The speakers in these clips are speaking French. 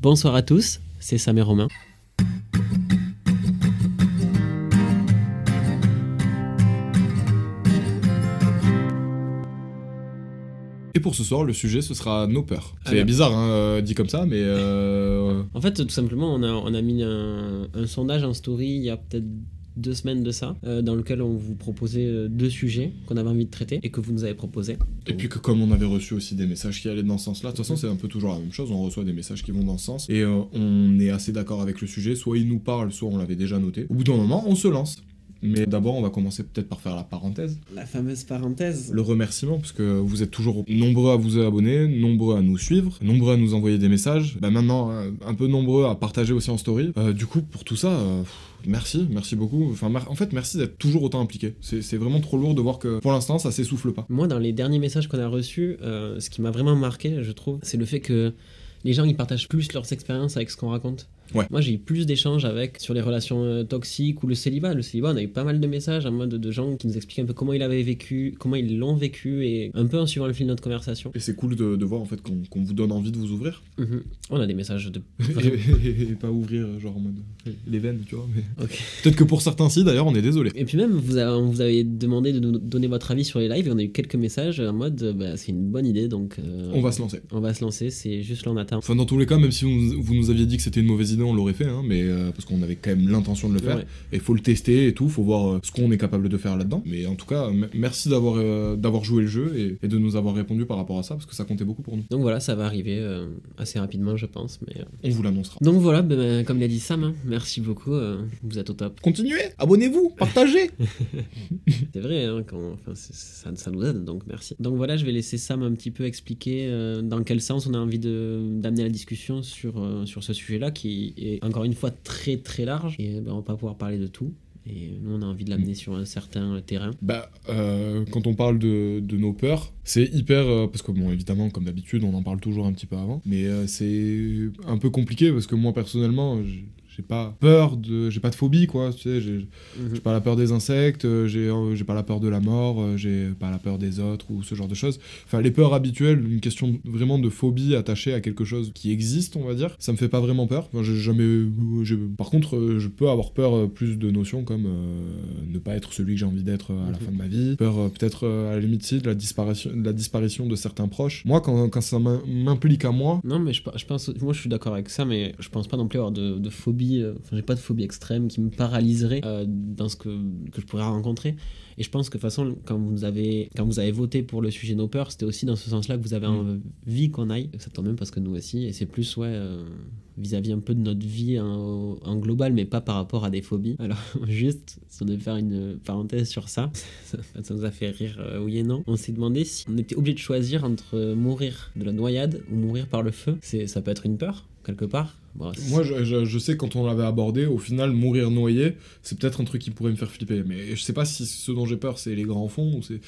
Bonsoir à tous, c'est Sam et Romain. Et pour ce soir, le sujet, ce sera nos peurs. C'est Alors. bizarre, hein, euh, dit comme ça, mais... euh, En fait, tout simplement, on a, on a mis un, un sondage en story il y a peut-être deux semaines de ça, euh, dans lequel on vous proposait euh, deux sujets qu'on avait envie de traiter et que vous nous avez proposés. Et puis que comme on avait reçu aussi des messages qui allaient dans ce sens-là, de toute façon c'est un peu toujours la même chose, on reçoit des messages qui vont dans ce sens, et euh, on est assez d'accord avec le sujet, soit il nous parle, soit on l'avait déjà noté. Au bout d'un moment, on se lance. Mais d'abord, on va commencer peut-être par faire la parenthèse, La fameuse parenthèse. le remerciement, parce que vous êtes toujours nombreux à vous abonner, nombreux à nous suivre, nombreux à nous envoyer des messages, bah maintenant euh, un peu nombreux à partager aussi en story. Euh, du coup, pour tout ça, euh, merci, merci beaucoup. Enfin, en fait, merci d'être toujours autant impliqué. C'est c'est vraiment trop lourd de voir que pour l'instant, ça s'essouffle pas. Moi, dans les derniers messages qu'on a reçus, euh, ce qui m'a vraiment marqué, je trouve, c'est le fait que les gens ils partagent plus leurs expériences avec ce qu'on raconte. Ouais. Moi, j'ai eu plus d'échanges avec sur les relations euh, toxiques ou le célibat. Le célibat, on a eu pas mal de messages en mode de gens qui nous expliquaient un peu comment ils avaient vécu, comment ils l'ont vécu et un peu en suivant le fil de notre conversation. Et c'est cool de, de voir en fait qu'on vous donne envie de vous ouvrir. Mhm. On a des messages de. et, pas ouvrir genre en mode les veines, tu vois. Mais... Peut-être que pour certains si d'ailleurs, on est désolé. Et puis même, vous avez, on vous avez demandé de nous donner votre avis sur les lives et on a eu quelques messages en mode euh, bah, c'est une bonne idée donc. euh, On va se lancer. On va se lancer, c'est juste là on attend. Enfin, dans tous les cas, même si vous nous aviez dit que c'était une mauvaise idée, on l'aurait fait, hein, mais euh, parce qu'on avait quand même l'intention de le faire. Ouais. Et faut le tester et tout, faut voir euh, ce qu'on est capable de faire là-dedans. Mais en tout cas, merci d'avoir euh, d'avoir joué le jeu et, et de nous avoir répondu par rapport à ça, parce que ça comptait beaucoup pour nous. Donc voilà, ça va arriver euh, assez rapidement, je pense. Mais. On vous l'annoncera. Donc voilà, ben, ben, comme l'a dit Sam, hein, merci beaucoup, vous êtes au top. Continuez, abonnez-vous, partagez. C'est vrai, hein, quand, ça, ça nous aide, donc merci. Donc voilà, je vais laisser Sam un petit peu expliquer dans quel sens on a envie de- d'amener la discussion sur, sur ce sujet-là, qui est encore une fois très très large, et ben, on va pas pouvoir parler de tout. Et nous, on a envie de l'amener sur un certain terrain. Bah, euh, quand on parle de, de nos peurs, c'est hyper. euh, parce que, bon, évidemment, comme d'habitude, on en parle toujours un petit peu avant. Mais euh, c'est un peu compliqué parce que moi, personnellement, j'ai pas peur de. J'ai pas de phobie, quoi. Tu sais, j'ai Mhm. pas la peur des insectes, euh, j'ai euh, j'ai pas la peur de la mort, euh, j'ai pas la peur des autres ou ce genre de choses. Enfin, les peurs habituelles, une question vraiment de phobie attachée à quelque chose qui existe, on va dire, ça me fait pas vraiment peur. Enfin, j'ai jamais. Par contre, je peux avoir peur plus de notions comme euh, ne pas être celui que j'ai envie d'être à la Mhm. fin de ma vie, peur peut-être à la limite de la disparition, de la disparition de certains proches. Moi, quand, quand ça m'im- m'implique à moi, Non, mais je, je pense, moi je suis d'accord avec ça, mais je pense pas non plus avoir de, de phobie, euh, enfin j'ai pas de phobie extrême qui me paralyserait euh, dans ce que, que je pourrais rencontrer. Et je pense que de toute façon, quand vous avez, quand vous avez voté pour le sujet nos peurs, c'était aussi dans ce sens-là que vous avez Mm. envie qu'on aille. Ça tombe même parce que nous aussi, et c'est plus, ouais, euh, vis-à-vis un peu de notre vie en, en global, mais pas par rapport à des phobies. Alors, juste, si on devait faire une parenthèse sur ça, ça, nous a fait rire, oui et non. On s'est demandé si on était obligé de choisir entre mourir de la noyade ou mourir par le feu. C'est, ça peut être une peur, quelque part. Moi, je, je- je sais quand on l'avait abordé, au final, mourir noyé, c'est peut-être un truc qui pourrait me faire flipper. Mais je sais pas si ce dont j'ai peur, c'est les grands fonds ou c'est.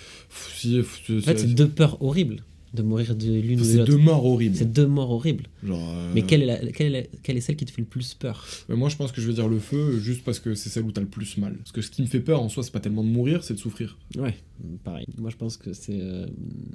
Si, en fait, c'est deux peurs horribles. De mourir de l'une ou de C'est l'autre. deux morts horribles. C'est deux morts horribles. Genre, euh, Mais quelle est, la- quelle, est la- quelle est celle qui te fait le plus peur? Mais moi, je pense que je vais dire le feu juste parce que c'est celle où t'as le plus mal. Parce que ce qui me fait peur en soi, c'est pas tellement de mourir, c'est de souffrir. Ouais, pareil. Moi, je pense que c'est euh,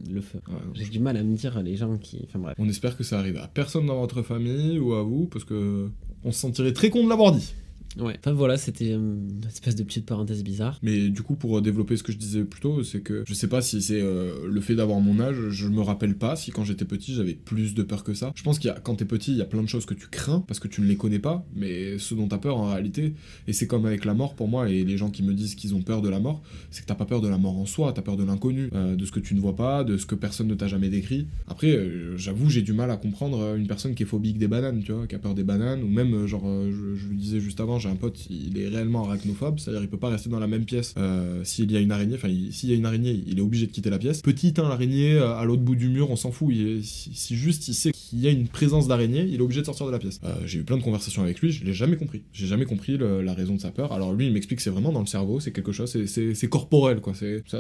le feu. Ouais, J'ai du mal à me dire les gens qui. Enfin bref. On espère que ça arrive à personne dans votre famille ou à vous, parce que on se sentirait très con de l'avoir dit. Ouais. Enfin voilà, c'était euh, une espèce de petite parenthèse bizarre. Mais du coup, pour développer ce que je disais plus tôt, c'est que je sais pas si c'est euh, le fait d'avoir mon âge, je me rappelle pas si quand j'étais petit j'avais plus de peur que ça. Je pense qu'il y a, quand t'es petit, il y a plein de choses que tu crains parce que tu ne les connais pas, mais ce dont t'as peur en réalité, et c'est comme avec la mort pour moi, et les gens qui me disent qu'ils ont peur de la mort, c'est que t'as pas peur de la mort en soi, t'as peur de l'inconnu, euh, de ce que tu ne vois pas, de ce que personne ne t'a jamais décrit. Après, euh, j'avoue, j'ai du mal à comprendre euh, une personne qui est phobique des bananes, tu vois, qui a peur des bananes, ou même, euh, genre, euh, je, je le disais juste avant, j'ai un pote, il est réellement arachnophobe, c'est-à-dire il peut pas rester dans la même pièce euh, s'il y a une araignée, enfin, il- s'il y a une araignée, il est obligé de quitter la pièce. Petite, hein, l'araignée, euh, à l'autre bout du mur, on s'en fout, si, juste il sait qu'il y a une présence d'araignée, il est obligé de sortir de la pièce. Euh, j'ai eu plein de conversations avec lui, je l'ai jamais compris. J'ai jamais compris la raison de sa peur. Alors lui, il m'explique que c'est vraiment dans le cerveau, c'est quelque chose, c'est- corporel, quoi.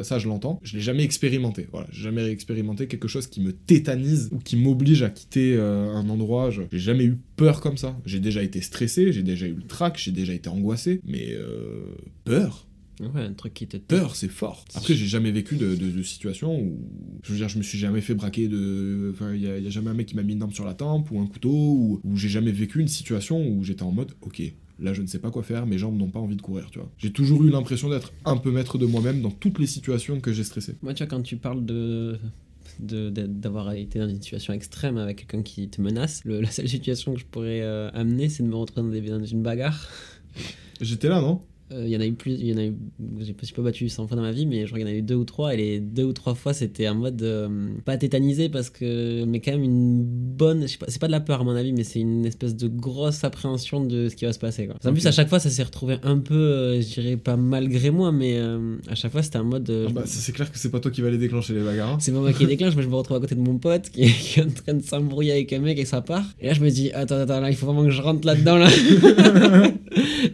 Ça, je l'entends. Je l'ai jamais expérimenté. Voilà, j'ai jamais expérimenté quelque chose qui me tétanise ou qui m'oblige à quitter un endroit. J'ai jamais eu peur comme ça. J'ai déjà été stressé, j'ai déjà eu le trac, j'ai déjà été angoissé, mais euh, peur. Ouais, un truc qui te. Peur, c'est fort. Après, j'ai jamais vécu de, de, de situation où. Je veux dire, je me suis jamais fait braquer de. Enfin, il y, a y a jamais un mec qui m'a mis une arme sur la tempe ou un couteau, ou, ou j'ai jamais vécu une situation où j'étais en mode, ok, là je ne sais pas quoi faire, mes jambes n'ont pas envie de courir, tu vois. J'ai toujours eu l'impression d'être un peu maître de moi-même dans toutes les situations que j'ai stressé. Moi, tu vois, quand tu parles de- d'avoir été dans une situation extrême avec quelqu'un qui te menace, la seule situation que je pourrais euh, amener, c'est de me retrouver dans, une bagarre. J'étais là, non? Il y en a eu plus, il y en a eu, j'ai pas, pas battu 100 fois dans ma vie, mais je crois qu'il y en a eu deux ou trois, et les deux ou trois fois c'était en mode euh, pas tétanisé parce que, mais quand même une bonne, je sais pas, c'est pas de la peur à mon avis, mais c'est une espèce de grosse appréhension de ce qui va se passer. Quoi. En plus, à chaque fois, ça s'est retrouvé un peu, euh, je dirais pas malgré moi, mais euh, à chaque fois c'était en mode. euh, Ah bah, me- C'est clair que c'est pas toi qui va les déclencher les bagarres. hein. c'est pas moi qui déclenche, mais je me retrouve à côté de mon pote qui est, qui est en train de s'embrouiller avec un mec et ça part. Et là, je me dis, attends, attends, là, il faut vraiment que je rentre là-dedans, là.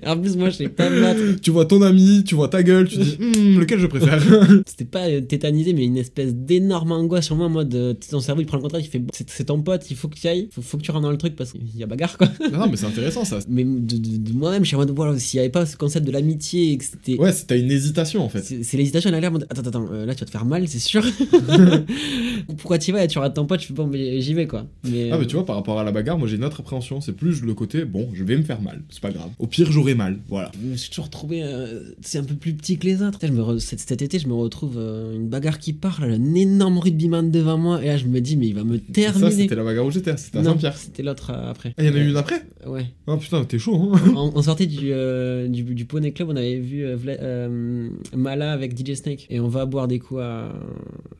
En plus, moi, je sais pas battre. Tu vois ton ami, tu vois ta gueule, tu dis, Hmm, lequel je préfère C'était pas euh, tétanisé, mais une espèce d'énorme angoisse sur moi, en mode, euh, ton cerveau, il prend le contrôle, il fait, c'est ton pote, il faut que tu ailles, faut, faut que tu rentres dans le truc parce qu'il y a bagarre, quoi. Non, mais c'est intéressant ça. Mais de, de- de moi-même, je suis en mode, voilà, s'il y avait pas ce concept de l'amitié et que c'était. Ouais, c'est- t'as une hésitation en fait. C'est l'hésitation, elle a l'air en mode, attends, attends, euh, là tu vas te faire mal, c'est sûr. Pourquoi tu y vas et tu rates ton pote, tu fais bon, mais j'y vais quoi. Mais, Ah, mais tu vois, par rapport à la bagarre, moi j'ai une autre appréhension. C'est plus le côté, bon, je vais me faire mal, c'est pas grave. Au pire, j'aurai mal, voilà. Je me suis toujours euh, c'est un peu plus petit que les autres. Putain, Je me re- cet, cet été, je me retrouve euh, une bagarre qui part, là, un énorme rugbyman devant moi, et là, je me dis, mais il va me Ça, terminer. c'était la bagarre où j'étais, c'était à Saint-Pierre. c'était l'autre euh, après. Ah, il y en a eu une après Ouais. Oh putain, t'es chaud, hein on, on sortait du, euh, du, du Poney Club, on avait vu Mala avec DJ Snake. Et on va boire des coups à,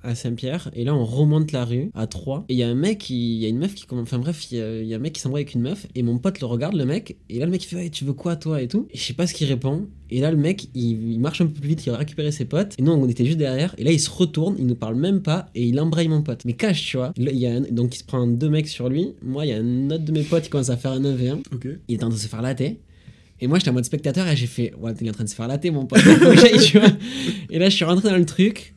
à Saint-Pierre. Et là, on remonte la rue à 3. Et il y a un mec, qui- il y a une meuf qui. commence- Enfin bref, il y, a- il y a un mec qui s'embrouille avec une meuf. Et mon pote le regarde, le mec. Et là, le mec, il fait Ouais, Tu veux quoi, toi Et tout. Et je sais pas ce qu'il répond. Et là, le mec, il, il marche un peu plus vite, il va récupérer ses potes. Et nous, on était juste derrière. Et là, il se retourne, il nous parle même pas. Et il embraye mon pote. Mais cache, tu vois. Là, il y a un- donc, il se prend deux mecs sur lui. Moi, il y a un autre de mes potes qui commence à faire un 1v1 Ok. il est en train de se faire latter. Et moi, j'étais en mode spectateur et j'ai fait, ouais, t'es en train de se faire latter, mon pote. Et là, je suis rentré dans le truc.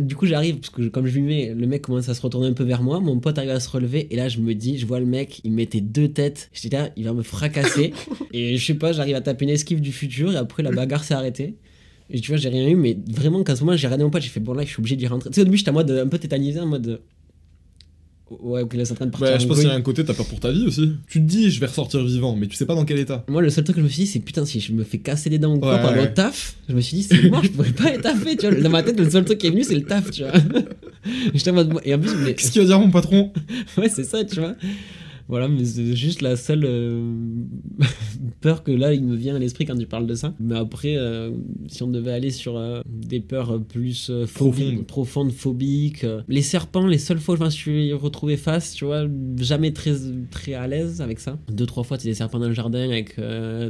Du coup, j'arrive, parce que je- comme je lui mets, le mec commence à se retourner un peu vers moi. Mon pote arrive à se relever. Et là, je me dis, je vois le mec, il mettait deux têtes. J'étais là, il va me fracasser. et je sais pas, j'arrive à taper une esquive du futur. Et après, la bagarre s'est arrêtée. Et tu vois, j'ai rien eu, mais vraiment, qu'à ce moment, j'ai regardé mon pote, j'ai fait, bon, là, je suis obligé d'y rentrer. Tu sais, au début, j'étais en mode un peu tétanisé, en mode. Ouais, ok, là, c'est en train de partir. Bah, en je pense qu'il y a un côté, t'as peur pour ta vie aussi. Tu te dis, je vais ressortir vivant, mais tu sais pas dans quel état. Moi, le seul truc que je me suis dit, c'est putain, si je me fais casser les dents ou quoi Ouais, par ouais. le taf, je me suis dit, c'est mort, je pourrais pas être taffé, tu vois. Dans ma tête, le seul truc qui est venu, c'est le taf, tu vois. J'étais en mode. Et en plus, mais... Qu'est-ce qu'il va dire mon patron? Ouais, c'est ça, tu vois. Voilà, mais c'est juste la seule euh, peur que là, il me vient à l'esprit quand tu parles de ça. Mais après, euh, si on devait aller sur euh, des peurs plus euh, Profondes. profondes, phobiques, les serpents, les seules fois où je me suis retrouvé face, tu vois, jamais très, très à l'aise avec ça. Deux, trois fois, tu des serpents dans le jardin avec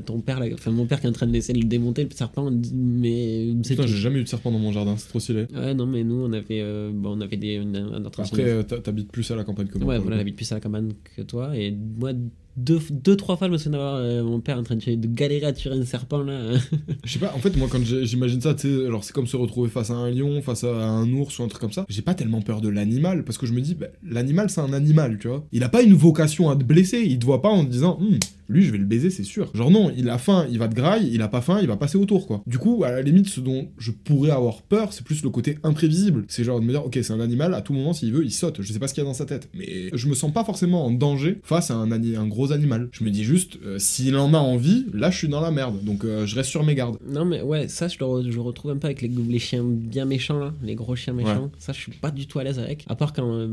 ton père, là, enfin mon père qui est en train d'essayer de le démonter, le serpent, mais c'est Putain, j'ai jamais eu de serpent dans mon jardin, c'est trop stylé. Ouais, non, mais nous, on avait, bon, on avait des. une- un Après, t'habites plus à la campagne que moi. Ouais, voilà, j'habite plus à la campagne que toi. Et moi, deux, deux, trois fois, je me souviens d'avoir euh, mon père en train de, galérer à tuer un serpent là. Je sais pas, en fait, moi, quand j'imagine ça, tu sais, alors c'est comme se retrouver face à un lion, face à un ours ou un truc comme ça. J'ai pas tellement peur de l'animal, parce que je me dis, bah, l'animal, c'est un animal, tu vois. Il a pas une vocation à te blesser, il te voit pas en te disant, Hum, lui, je vais le baiser, c'est sûr. Genre, non, il a faim, il va te graille, il a pas faim, il va passer autour, quoi. Du coup, à la limite, ce dont je pourrais avoir peur, c'est plus le côté imprévisible. C'est genre de me dire, ok, c'est un animal, à tout moment, s'il veut, il saute. Je sais pas ce qu'il y a dans sa tête. Mais je me sens pas forcément en danger face à un, un gros animal. Je me dis juste, euh, s'il en a envie, là, je suis dans la merde. Donc, euh, je reste sur mes gardes. non, mais ouais, ça, je le, je retrouve un peu avec les, les chiens bien méchants là, les gros chiens méchants. Ça, je suis pas du tout à l'aise avec. À part quand euh,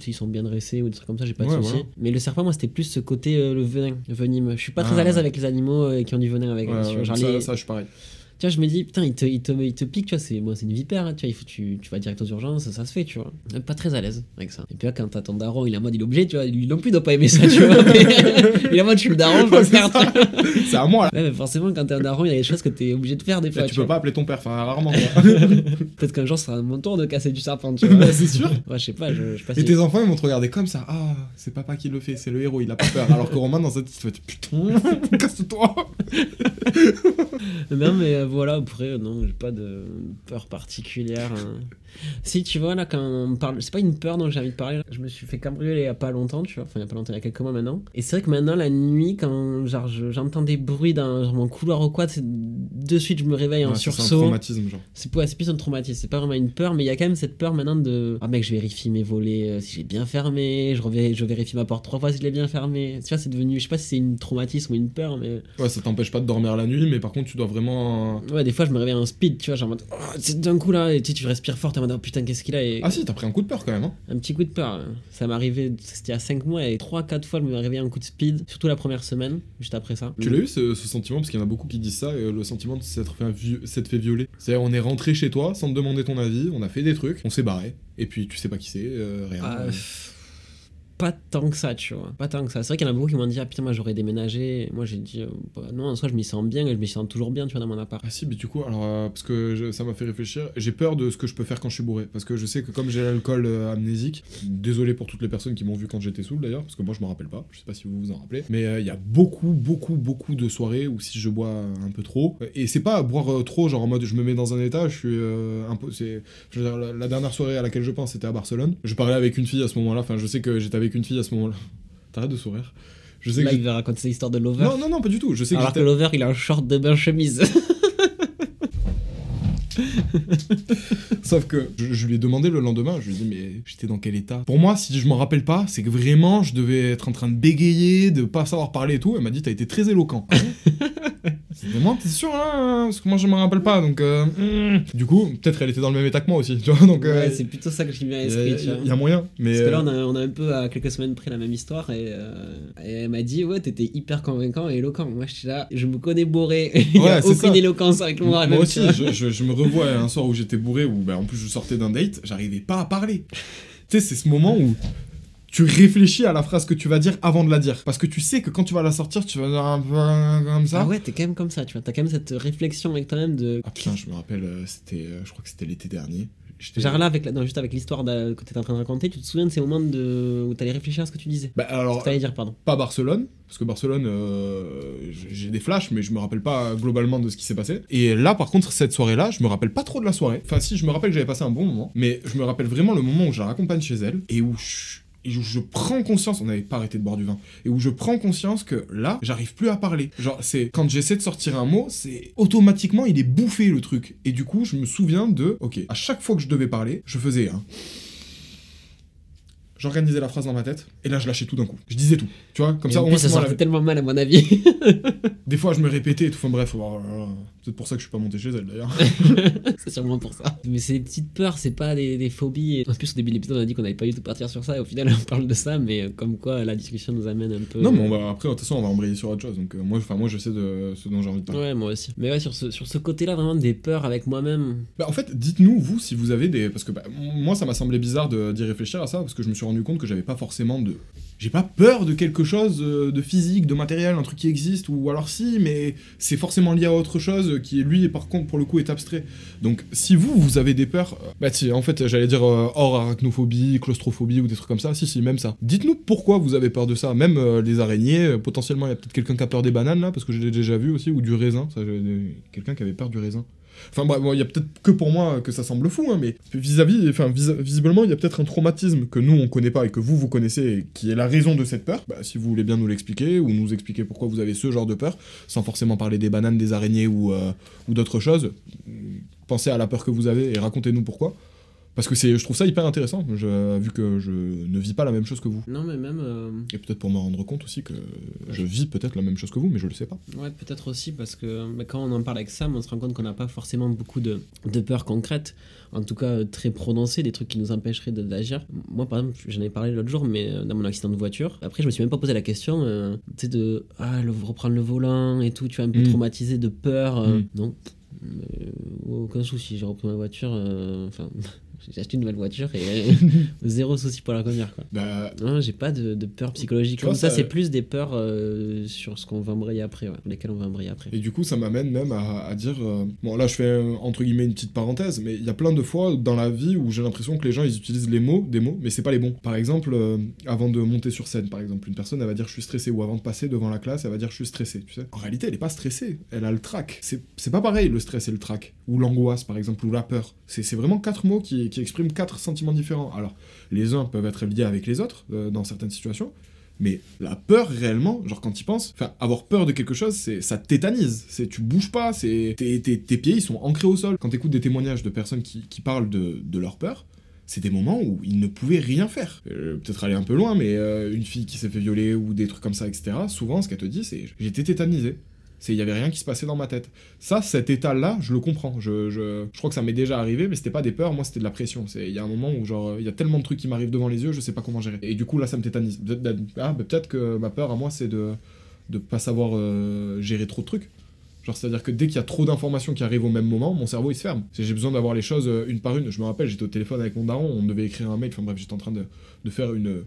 s'ils sont bien dressés ou des trucs comme ça, j'ai pas de Ouais, soucis. voilà. Mais le serpent, moi, c'était plus ce côté le venin, venimeux. Je suis pas très Ah, à l'aise avec les animaux euh, qui ont du venin avec. Ouais, ouais, ça, les- ça, je suis pareil. Tu vois, je me dis, putain, il te, il te, il te pique, tu vois, c'est bon, c'est une vipère, hein, tu vois, il faut, tu, tu vas direct aux urgences, ça se fait, tu vois. Euh, Pas très à l'aise avec ça. Et puis là, quand t'as ton daron, il est en mode, il est obligé, tu vois, lui non plus, il doit pas aimer ça, tu vois. il est en mode, je suis le daron, je dois le faire. C'est à moi, là. Ouais, mais forcément, quand t'es un daron, il y a des choses que t'es obligé de faire des fois. Là, tu tu peux vois. pas appeler ton père, enfin, rarement. Peut-être qu'un jour, ce sera mon tour de casser du serpent, tu vois. Bah, c'est sûr. Ouais, je sais pas, je, je sais pas Et tes enfants, ils vont te regarder comme ça. Ah, c'est papa qui le fait, c'est le héros, il a pas peur. Alors que Romain, dans sa tête, il putain, casse-toi. Non, mais euh, voilà, après, non, j'ai pas de peur particulière. hein. Si, tu vois, là, quand on parle. C'est pas une peur dont j'ai envie de parler. là. Je me suis fait cambrioler il y a pas longtemps, tu vois. Enfin, il y a pas longtemps, il y a quelques mois maintenant. Et c'est vrai que maintenant, la nuit, quand genre, j'entends des bruits dans mon couloir ou quoi, de suite, je me réveille en Ouais, ça, C'est un sursaut. traumatisme, genre. C'est ouais, plus un traumatisme, c'est pas vraiment une peur, mais il y a quand même cette peur maintenant de Ah mec, je vérifie mes volets euh, si j'ai bien fermé, je, vérifie ma porte trois fois si je l'ai bien fermé. Tu vois, c'est devenu, je sais pas si c'est une traumatisme ou une peur, mais Ouais, ça t'empêche pas de dormir la nuit, mais par contre, tu dois vraiment. ouais, des fois je me réveille en speed, tu vois, genre en Oh, d'un coup là, et tu, tu respires fort, t'es en mode oh, putain, qu'est-ce qu'il a et Ah si, t'as pris un coup de peur quand même, hein. un petit coup de peur. hein. Ça m'est arrivé, c'était il y a 5 mois et 3-4 fois je me réveillé un coup de speed, surtout la première semaine, juste après ça. Tu l'as eu ce, ce sentiment, parce qu'il y en a beaucoup qui disent ça, euh, le sentiment de s'être fait, vi- s'être fait violer. C'est-à-dire, on est rentré chez toi sans te demander ton avis, on a fait des trucs, on s'est barré, et puis tu sais pas qui c'est, euh, rien. Ah, Euh, pas tant que ça, tu vois. Pas tant que ça. C'est vrai qu'il y en a beaucoup qui m'ont dit, ah putain, moi j'aurais déménagé. Moi j'ai dit, euh, bah, non, en soi je m'y sens bien et je m'y sens toujours bien, tu vois, dans mon appart. Ah si, mais du coup, alors, euh, parce que ça m'a fait réfléchir, j'ai peur de ce que je peux faire quand je suis bourré, parce que je sais que comme j'ai l'alcool euh, amnésique, désolé pour toutes les personnes qui m'ont vu quand j'étais saoul d'ailleurs, parce que moi je m'en rappelle pas, je sais pas si vous vous en rappelez, mais il y a beaucoup, beaucoup, beaucoup de soirées où si je bois un peu trop, et c'est pas boire trop, genre en mode je me mets dans un état, je suis un peu, la, la dernière soirée à laquelle je pense c'était à Barcelone, je parlais avec une fille à ce moment-là, enfin je sais que j'étais une fille à ce moment-là, t'arrêtes de sourire, je sais Là, que il va raconter ses histoires de lover. non, non, non, pas du tout. Je sais que alors que j'étais- lover, il a un short de bain chemise. Sauf que je, je lui ai demandé le lendemain, je lui ai dit mais j'étais dans quel état? Pour moi, si je m'en rappelle pas, c'est que vraiment je devais être en train de bégayer, de pas savoir parler et tout. Elle m'a dit t'as été très éloquent. C'est vraiment, t'es sûr là Parce que moi je m'en rappelle pas, donc euh, hmm. du coup peut-être elle était dans le même état que moi aussi, tu vois. Donc euh, ouais, c'est plutôt ça que j'ai bien à il y, l'esprit, il y a moyen, mais Parce que là, euh, on a, on a un peu à quelques semaines près la même histoire et, euh, et elle m'a dit Ouais, t'étais hyper convaincant et éloquent. Moi, je suis là, je me connais bourré. Il y Ouais, a c'est aucune ça. éloquence avec moi. moi même, aussi, je, je- je me revois un soir où j'étais bourré, où bah, en plus je sortais d'un date, j'arrivais pas à parler. tu sais, c'est ce moment où tu réfléchis à la phrase que tu vas dire avant de la dire. Parce que tu sais que quand tu vas la sortir, tu vas dire un peu comme ça. Ah ouais, t'es quand même comme ça, tu vois. T'as quand même cette réflexion avec toi-même de. Ah putain, je me rappelle, euh, c'était, euh, je crois que c'était l'été dernier. Genre là, avec la- non, juste avec l'histoire que t'étais en train de raconter, tu te souviens de ces moments de... où t'allais réfléchir à ce que tu disais? Bah Ce alors, que t'allais dire, pardon. pas Barcelone, parce que Barcelone, euh, j'ai des flashs, mais je me rappelle pas globalement de ce qui s'est passé. Et là, par contre, cette soirée-là, je me rappelle pas trop de la soirée. Enfin, si, je me rappelle que j'avais passé un bon moment, mais je me rappelle vraiment le moment où je la raccompagne chez elle et où je, et où je prends conscience, on n'avait pas arrêté de boire du vin, et où je prends conscience que là, j'arrive plus à parler. Genre, c'est quand j'essaie de sortir un mot, c'est automatiquement, il est bouffé le truc. Et du coup, je me souviens de, ok, à chaque fois que je devais parler, je faisais un. J'organisais la phrase dans ma tête, et là je lâchais tout d'un coup. Je disais tout, tu vois, comme Et ça en plus, ça sortait tellement mal, à mon avis. Des fois je me répétais et tout, enfin bref, oh là là. peut-être pour ça que je suis pas monté chez elle d'ailleurs. c'est sûrement pour ça. Mais c'est des petites peurs, c'est pas des, des phobies. Et En plus, au début de l'épisode, on a dit qu'on allait pas du tout partir sur ça, et au final, on parle de ça, mais euh, comme quoi la discussion nous amène un peu. non mais on va, après de toute façon on va embrayer sur autre chose, donc euh, moi, moi je sais de ce dont j'ai envie de parler. Ouais, moi aussi. Mais ouais, sur ce, sur ce côté-là, vraiment des peurs avec moi-même. Bah, en fait, dites-nous, vous, si vous avez des. Parce que bah, moi, ça m'a semblé bizarre d'y réfléchir à ça, parce que je me suis rendu compte que j'avais pas forcément de j'ai pas peur de quelque chose euh, de physique, de matériel, un truc qui existe, ou alors si, mais c'est forcément lié à autre chose qui, lui, par contre, pour le coup, est abstrait. Donc, si vous, vous avez des peurs, euh, bah si, en fait, j'allais dire euh, hors arachnophobie, claustrophobie ou des trucs comme ça, si, si, même ça. Dites-nous pourquoi vous avez peur de ça, même les araignées, potentiellement, il y a peut-être quelqu'un qui a peur des bananes, là, parce que je l'ai déjà vu aussi, ou du raisin, quelqu'un qui avait peur du raisin. Enfin bref, il y a peut-être que pour moi que ça semble fou, hein, mais vis-à-vis, enfin visiblement, il y a peut-être un traumatisme que nous on connaît pas et que vous vous connaissez, qui est la raison de cette peur. Bah, si vous voulez bien nous l'expliquer ou nous expliquer pourquoi vous avez ce genre de peur, sans forcément parler des bananes, des araignées ou, euh, ou d'autres choses, pensez à la peur que vous avez et racontez-nous pourquoi. Parce que c'est, je trouve ça hyper intéressant, vu que je ne vis pas la même chose que vous. Non, mais même. Euh, Et peut-être pour me rendre compte aussi que je vis peut-être la même chose que vous, mais je le sais pas. Ouais, peut-être aussi, parce que quand on en parle avec Sam, on se rend compte qu'on n'a pas forcément beaucoup de, de peurs concrètes, en tout cas très prononcées, des trucs qui nous empêcheraient d'agir. Moi, par exemple, j'en ai parlé l'autre jour, mais euh, dans mon accident de voiture. Après, je me suis même pas posé la question, euh, tu sais, de ah, le, reprendre le volant et tout, tu vois, un peu mm. traumatisé de peur. Mm. Non. aucun souci, j'ai repris ma voiture. Enfin. j'ai acheté une nouvelle voiture et zéro souci pour la conduire. Quoi. Bah, non, j'ai pas de, de, peur psychologique comme ça, c'est plus des peurs euh, sur ce qu'on va embrayer après, ouais, lesquelles on va embrayer après. Et du coup, ça m'amène même à, dire euh, bon, là je fais entre guillemets une petite parenthèse, mais il y a plein de fois dans la vie où j'ai l'impression que les gens ils utilisent les mots, des mots, mais c'est pas les bons. Par exemple, euh, avant de monter sur scène, par exemple, une personne elle va dire je suis stressé, ou avant de passer devant la classe, elle va dire je suis stressé, tu sais. En réalité, elle est pas stressée, elle a le trac. C'est pas pareil le stress et le trac, ou l'angoisse par exemple, ou la peur. C'est vraiment quatre mots qui, qui expriment quatre sentiments différents. Alors, les uns peuvent être liés avec les autres euh, dans certaines situations, mais la peur réellement, genre quand tu penses, enfin avoir peur de quelque chose, c'est ça tétanise, c'est tu bouges pas, c'est tes, pieds ils sont ancrés au sol. Quand tu écoutes des témoignages de personnes qui, parlent de, leur peur, c'est des moments où ils ne pouvaient rien faire. Euh, peut-être aller un peu loin, mais euh, une fille qui s'est fait violer ou des trucs comme ça, etc. Souvent, ce qu'elle te dit, c'est j'étais tétanisé. C'est il y avait rien qui se passait dans ma tête. Ça, cet état-là, je le comprends. Je, je, je crois que ça m'est déjà arrivé, mais c'était pas des peurs, moi c'était de la pression. C'est il y a un moment où genre il y a tellement de trucs qui m'arrivent devant les yeux, je sais pas comment gérer. Et du coup là, ça me tétanise. Ah, peut-être que ma peur à moi, c'est de de pas savoir euh, gérer trop de trucs. Genre, c'est-à-dire que dès qu'il y a trop d'informations qui arrivent au même moment, mon cerveau il se ferme. J'ai besoin d'avoir les choses euh, une par une. Je me rappelle, j'étais au téléphone avec mon daron, on devait écrire un mail, enfin bref, j'étais en train de, faire une,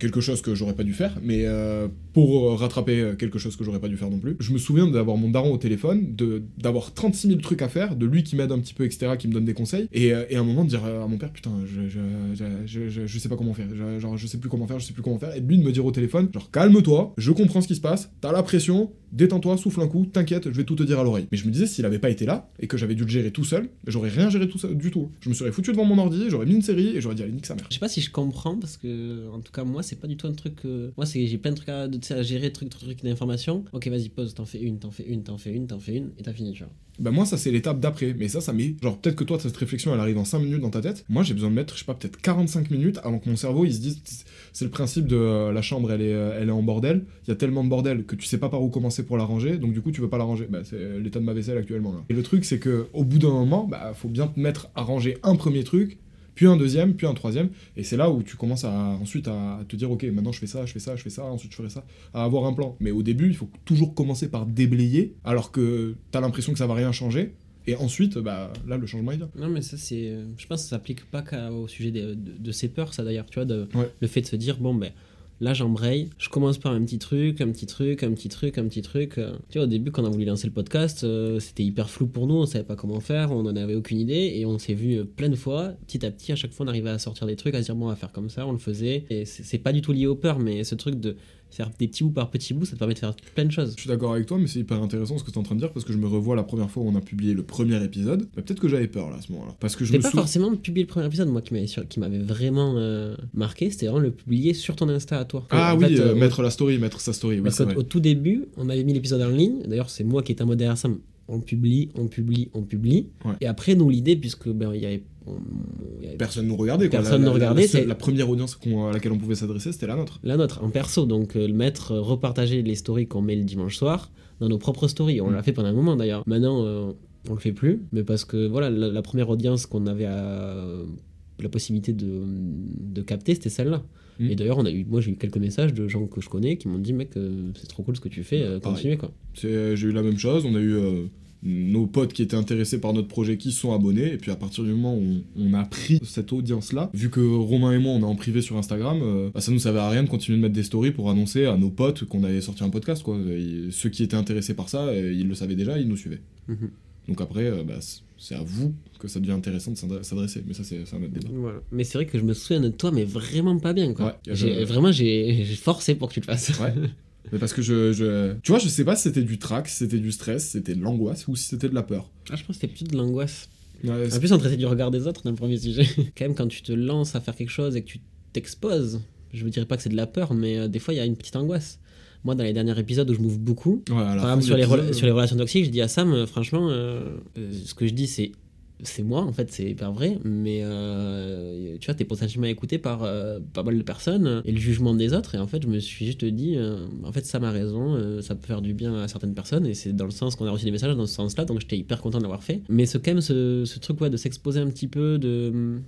quelque chose que j'aurais pas dû faire, mais euh, pour rattraper quelque chose que j'aurais pas dû faire non plus. Je me souviens d'avoir mon daron au téléphone, d'avoir 36 000 trucs à faire, de lui qui m'aide un petit peu, etc., qui me donne des conseils, et, euh, à un moment de dire à mon père, putain, je, je, je, je sais pas comment faire, genre je sais plus comment faire, je sais plus comment faire, et de lui de me dire au téléphone, genre calme-toi, je comprends ce qui se passe, t'as la pression, détends-toi, souffle un coup, t'inquiète, je vais tout te dire à l'oreille. Mais je me disais, s'il avait pas été là, et que j'avais dû le gérer tout seul, j'aurais rien géré tout seul, du tout. Je me serais foutu devant mon ordi, j'aurais mis une série, et j'aurais dit, allez, nique sa mère. Je sais pas si je comprends, parce que, en tout cas, moi, c'est pas du tout un truc. Moi, c'est j'ai plein de trucs à, à gérer, trucs, trucs, trucs d'informations. Ok, vas-y, pause, t'en fais une, t'en fais une, t'en fais une, t'en fais une, et t'as fini, tu vois. Bah moi ça c'est l'étape d'après, mais ça ça met genre peut-être que toi cette réflexion elle arrive en 5 minutes dans ta tête. Moi j'ai besoin de mettre je sais pas peut-être 45 minutes avant que mon cerveau il se dise c'est le principe de euh, la chambre elle est euh, elle est en bordel, il y a tellement de bordel que tu sais pas par où commencer pour la ranger, donc du coup tu veux pas la ranger. Bah c'est l'état de ma vaisselle actuellement là. Et le truc c'est que au bout d'un moment bah faut bien te mettre à ranger un premier truc puis un deuxième, puis un troisième, et c'est là où tu commences à, ensuite à, te dire, ok, maintenant je fais ça, je fais ça, je fais ça, ensuite je ferai ça, à avoir un plan. Mais au début, il faut toujours commencer par déblayer, alors que tu as l'impression que ça va rien changer, et ensuite, bah, là, le changement est vient. Non, mais ça, c'est. Je pense que ça s'applique pas qu'au sujet de, de, ces peurs, ça d'ailleurs, tu vois, de, le fait de se dire, bon, ben. Là, j'embraye. Je commence par un petit truc, un petit truc, un petit truc, un petit truc. Tu vois, au début, quand on a voulu lancer le podcast, euh, c'était hyper flou pour nous. On savait pas comment faire, on n'en avait aucune idée. Et on s'est vu euh, plein de fois, petit à petit, à chaque fois, on arrivait à sortir des trucs, à se dire, bon, on va faire comme ça, on le faisait. Et c'est pas du tout lié aux peurs, mais ce truc de faire des petits bouts par petits bouts, ça te permet de faire plein de choses. Je suis d'accord avec toi, mais c'est hyper intéressant ce que tu es en train de dire parce que je me revois la première fois où on a publié le premier épisode. Bah, peut-être que j'avais peur là à ce moment-là. Parce que je pas forcément de publier le premier épisode, moi qui m'avait vraiment euh, marqué, c'était vraiment le publier sur ton Insta à toi. Ah oui, euh, euh, mettre la story, mettre sa story. Parce qu'au tout début, on avait mis l'épisode en ligne. D'ailleurs, c'est moi qui étais en mode derrière ça. On publie, on publie, on publie. Et après, nous, l'idée, puisque ben, il y avait personne nous regardait. Personne nous regardait. La, la, première audience à laquelle on pouvait s'adresser, c'était la nôtre. La nôtre, en perso. Donc euh, le mettre, euh, repartager les stories qu'on met le dimanche soir dans nos propres stories. On mm. l'a fait pendant un moment d'ailleurs. Maintenant, euh, on le fait plus, mais parce que voilà, la, première audience qu'on avait la possibilité de, de capter, c'était celle-là. Mm. Et d'ailleurs, on a eu, moi j'ai eu quelques messages de gens que je connais qui m'ont dit mec, c'est trop cool ce que tu fais, continuez quoi. J'ai eu la même chose. On a eu nos potes qui étaient intéressés par notre projet qui sont abonnés. Et puis à partir du moment où on, on a pris cette audience-là, vu que Romain et moi on est en privé sur Instagram, euh, bah, ça nous servait à rien de continuer de mettre des stories pour annoncer à nos potes qu'on avait sorti un podcast. Quoi. Et ceux qui étaient intéressés par ça, euh, ils le savaient déjà, ils nous suivaient. Mhm. Donc après, euh, bah, c'est à vous que ça devient intéressant de s'adre- s'adresser. Mais ça, c'est un autre débat. Voilà. Mais c'est vrai que je me souviens de toi, mais vraiment pas bien, quoi. Ouais, je- J'ai- Vraiment, j'ai j'ai forcé pour que tu le fasses. Ouais. Mais parce que je, je- Tu vois, je sais pas si c'était du trac, si c'était du stress, si c'était de l'angoisse ou si c'était de la peur. Ah, je pense que c'était plus de l'angoisse. Ouais, En plus, on traitait du regard des autres dans le premier sujet. Quand même, quand tu te lances à faire quelque chose et que tu t'exposes, je ne dirais pas que c'est de la peur, mais euh, des fois, il y a une petite angoisse. Moi, dans les derniers épisodes où je m'ouvre beaucoup, Ouais, par exemple, sur les, sur les relations toxiques, je dis à Sam, euh, franchement, euh, euh, ce que je dis, c'est. C'est moi, en fait, c'est hyper vrai, mais euh, tu vois, t'es potentiellement écouté par euh, pas mal de personnes et le jugement des autres. Et en fait, je me suis juste dit, euh, en fait, Sam a raison, euh, ça peut faire du bien à certaines personnes et c'est dans le sens qu'on a reçu des messages dans ce sens-là, donc j'étais hyper content de l'avoir fait. Mais c'est quand même ce, ce truc, ouais, de s'exposer un petit peu, de.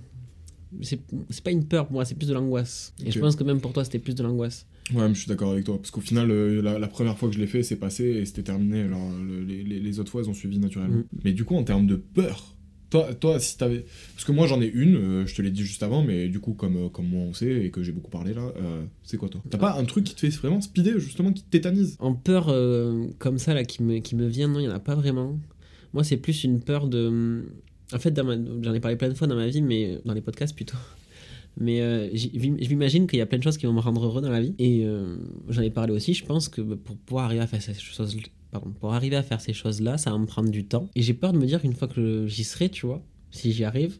C'est c'est pas une peur pour moi, c'est plus de l'angoisse. Et je pense que même pour toi, c'était plus de l'angoisse. Ouais, mais je suis d'accord avec toi. Parce qu'au final, euh, la, la première fois que je l'ai fait, c'est passé et c'était terminé. Le- les, les- les autres fois, elles ont suivi naturellement. Mm. Mais du coup, en termes de peur, toi, toi si t'avais. Parce que moi, j'en ai une, euh, je te l'ai dit juste avant, mais du coup, comme, euh, comme moi, on sait et que j'ai beaucoup parlé là, euh, c'est quoi toi? T'as pas un truc qui te fait vraiment speeder, justement, qui te tétanise? En peur euh, comme ça, là, qui me, qui me vient, non, il n'y en a pas vraiment. Moi, c'est plus une peur de. En fait, ma- j'en ai parlé plein de fois dans ma vie, mais dans les podcasts plutôt. Mais euh, je m'imagine qu'il y a plein de choses qui vont me rendre heureux dans la vie. Et j'en ai parlé aussi, je pense que bah, pour pouvoir arriver à faire ces choses pour arriver à faire ces choses-là, ça va me prendre du temps. Et j'ai peur de me dire qu'une fois que j'y serai, tu vois, si j'y arrive,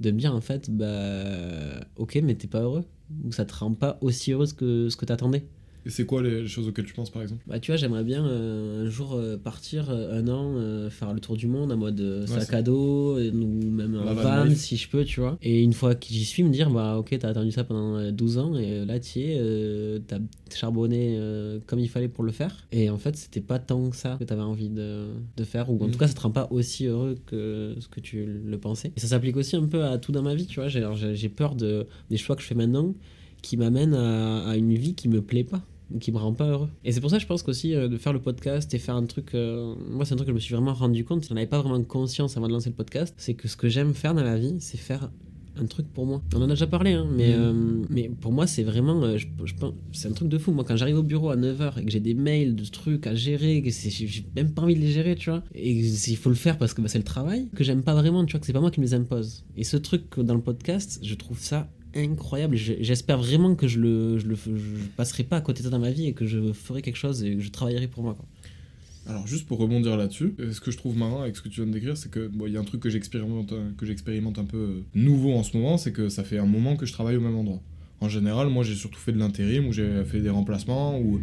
de me dire en fait, bah ok, mais t'es pas heureux. Ou ça te rend pas aussi heureuse que ce que t'attendais. Et c'est quoi les choses auxquelles tu penses, par exemple? Bah tu vois, j'aimerais bien euh, un jour euh, partir euh, un an, faire le tour du monde en mode Ouais, sac à dos, ou même en La van si je peux, tu vois. Et une fois que j'y suis, me dire, bah ok, t'as attendu ça pendant euh, 12 ans, et là tu es, t'as charbonné comme il fallait pour le faire. Et en fait, c'était pas tant que ça que t'avais envie de, de faire, ou en tout cas, ça te rend pas aussi heureux que ce que tu le pensais. Et ça s'applique aussi un peu à tout dans ma vie, tu vois. J'ai peur de, des choix que je fais maintenant qui m'amènent à, à une vie qui me plaît pas qui me rend pas heureux. Et c'est pour ça que je pense qu'aussi euh, de faire le podcast et faire un truc. euh, moi, c'est un truc que je me suis vraiment rendu compte, j'en avais pas vraiment conscience avant de lancer le podcast, c'est que ce que j'aime faire dans la vie, c'est faire un truc pour moi. On en a déjà parlé, hein, mais, Mhm. euh, mais pour moi, c'est vraiment. euh, je, je c'est un truc de fou. Moi, quand j'arrive au bureau à 9h et que j'ai des mails de trucs à gérer, que j'ai même pas envie de les gérer, tu vois, et il faut le faire parce que bah, c'est le travail, que j'aime pas vraiment, tu vois, que c'est pas moi qui me les impose. Et ce truc dans le podcast, je trouve ça incroyable. Je- J'espère vraiment que je le, je le je passerai pas à côté de ça dans ma vie et que je ferai quelque chose et que je travaillerai pour moi. Alors juste pour rebondir là-dessus, euh, ce que je trouve marrant avec ce que tu viens de décrire, c'est que il y a un truc que j'expérimente, que j'expérimente un peu euh, nouveau en ce moment, c'est que ça fait un moment que je travaille au même endroit. En général, moi j'ai surtout fait de l'intérim, où j'ai fait des remplacements, où,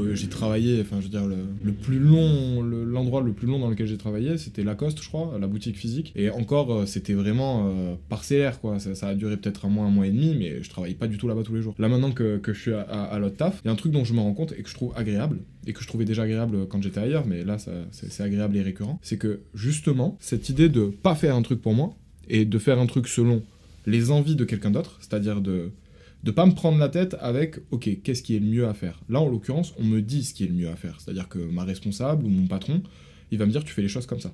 euh, j'ai travaillé, enfin je veux dire, le, plus long, le- l'endroit le, plus long dans lequel j'ai travaillé, c'était Lacoste, je crois, la boutique physique. Et encore, euh, c'était vraiment euh, parcellaire, quoi. Ça, a duré peut-être un mois, un mois et demi, mais je travaillais pas du tout là-bas tous les jours. Là maintenant que, je suis à, à, l'autre taf, il y a un truc dont je me rends compte et que je trouve agréable, et que je trouvais déjà agréable quand j'étais ailleurs, mais là c'est agréable et récurrent, c'est que justement, cette idée de pas faire un truc pour moi, et de faire un truc selon les envies de quelqu'un d'autre, c'est-à-dire de de pas me prendre la tête avec ok qu'est-ce qui est le mieux à faire? Là en l'occurrence on me dit ce qui est le mieux à faire. C'est à dire que ma responsable ou mon patron il va me dire tu fais les choses comme ça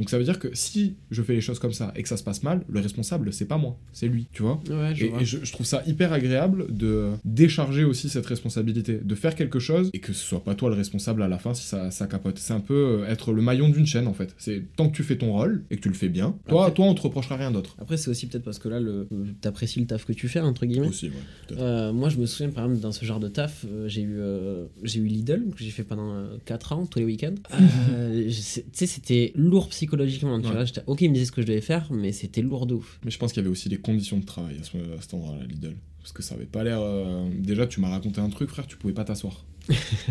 donc ça veut dire que si je fais les choses comme ça et que ça se passe mal le responsable c'est pas moi c'est lui tu vois Ouais, je et, vois. et je, je trouve ça hyper agréable de décharger aussi cette responsabilité, de faire quelque chose et que ce soit pas toi le responsable à la fin si ça, ça capote. C'est un peu euh, être le maillon d'une chaîne en fait. C'est tant que tu fais ton rôle et que tu le fais bien, toi, Après- toi on te reprochera rien d'autre. Après, c'est aussi peut-être parce que là, le... t'apprécies le taf que tu fais, entre guillemets. Aussi, ouais. peut-être. Euh, moi, je me souviens, par exemple, dans ce genre de taf, euh, j'ai eu, euh, j'ai eu Lidl, que j'ai fait pendant 4 ans, tous les week-ends. Euh, tu sais, c'était lourd psychologiquement. Tu Ouais. vois, J'étais- ok, il me disait ce que je devais faire, mais c'était lourd de ouf. Mais je pense qu'il y avait aussi les conditions de travail à, ce, à cet endroit-là, Lidl. Parce que ça avait pas l'air. euh, Déjà, tu m'as raconté un truc, frère, tu pouvais pas t'asseoir.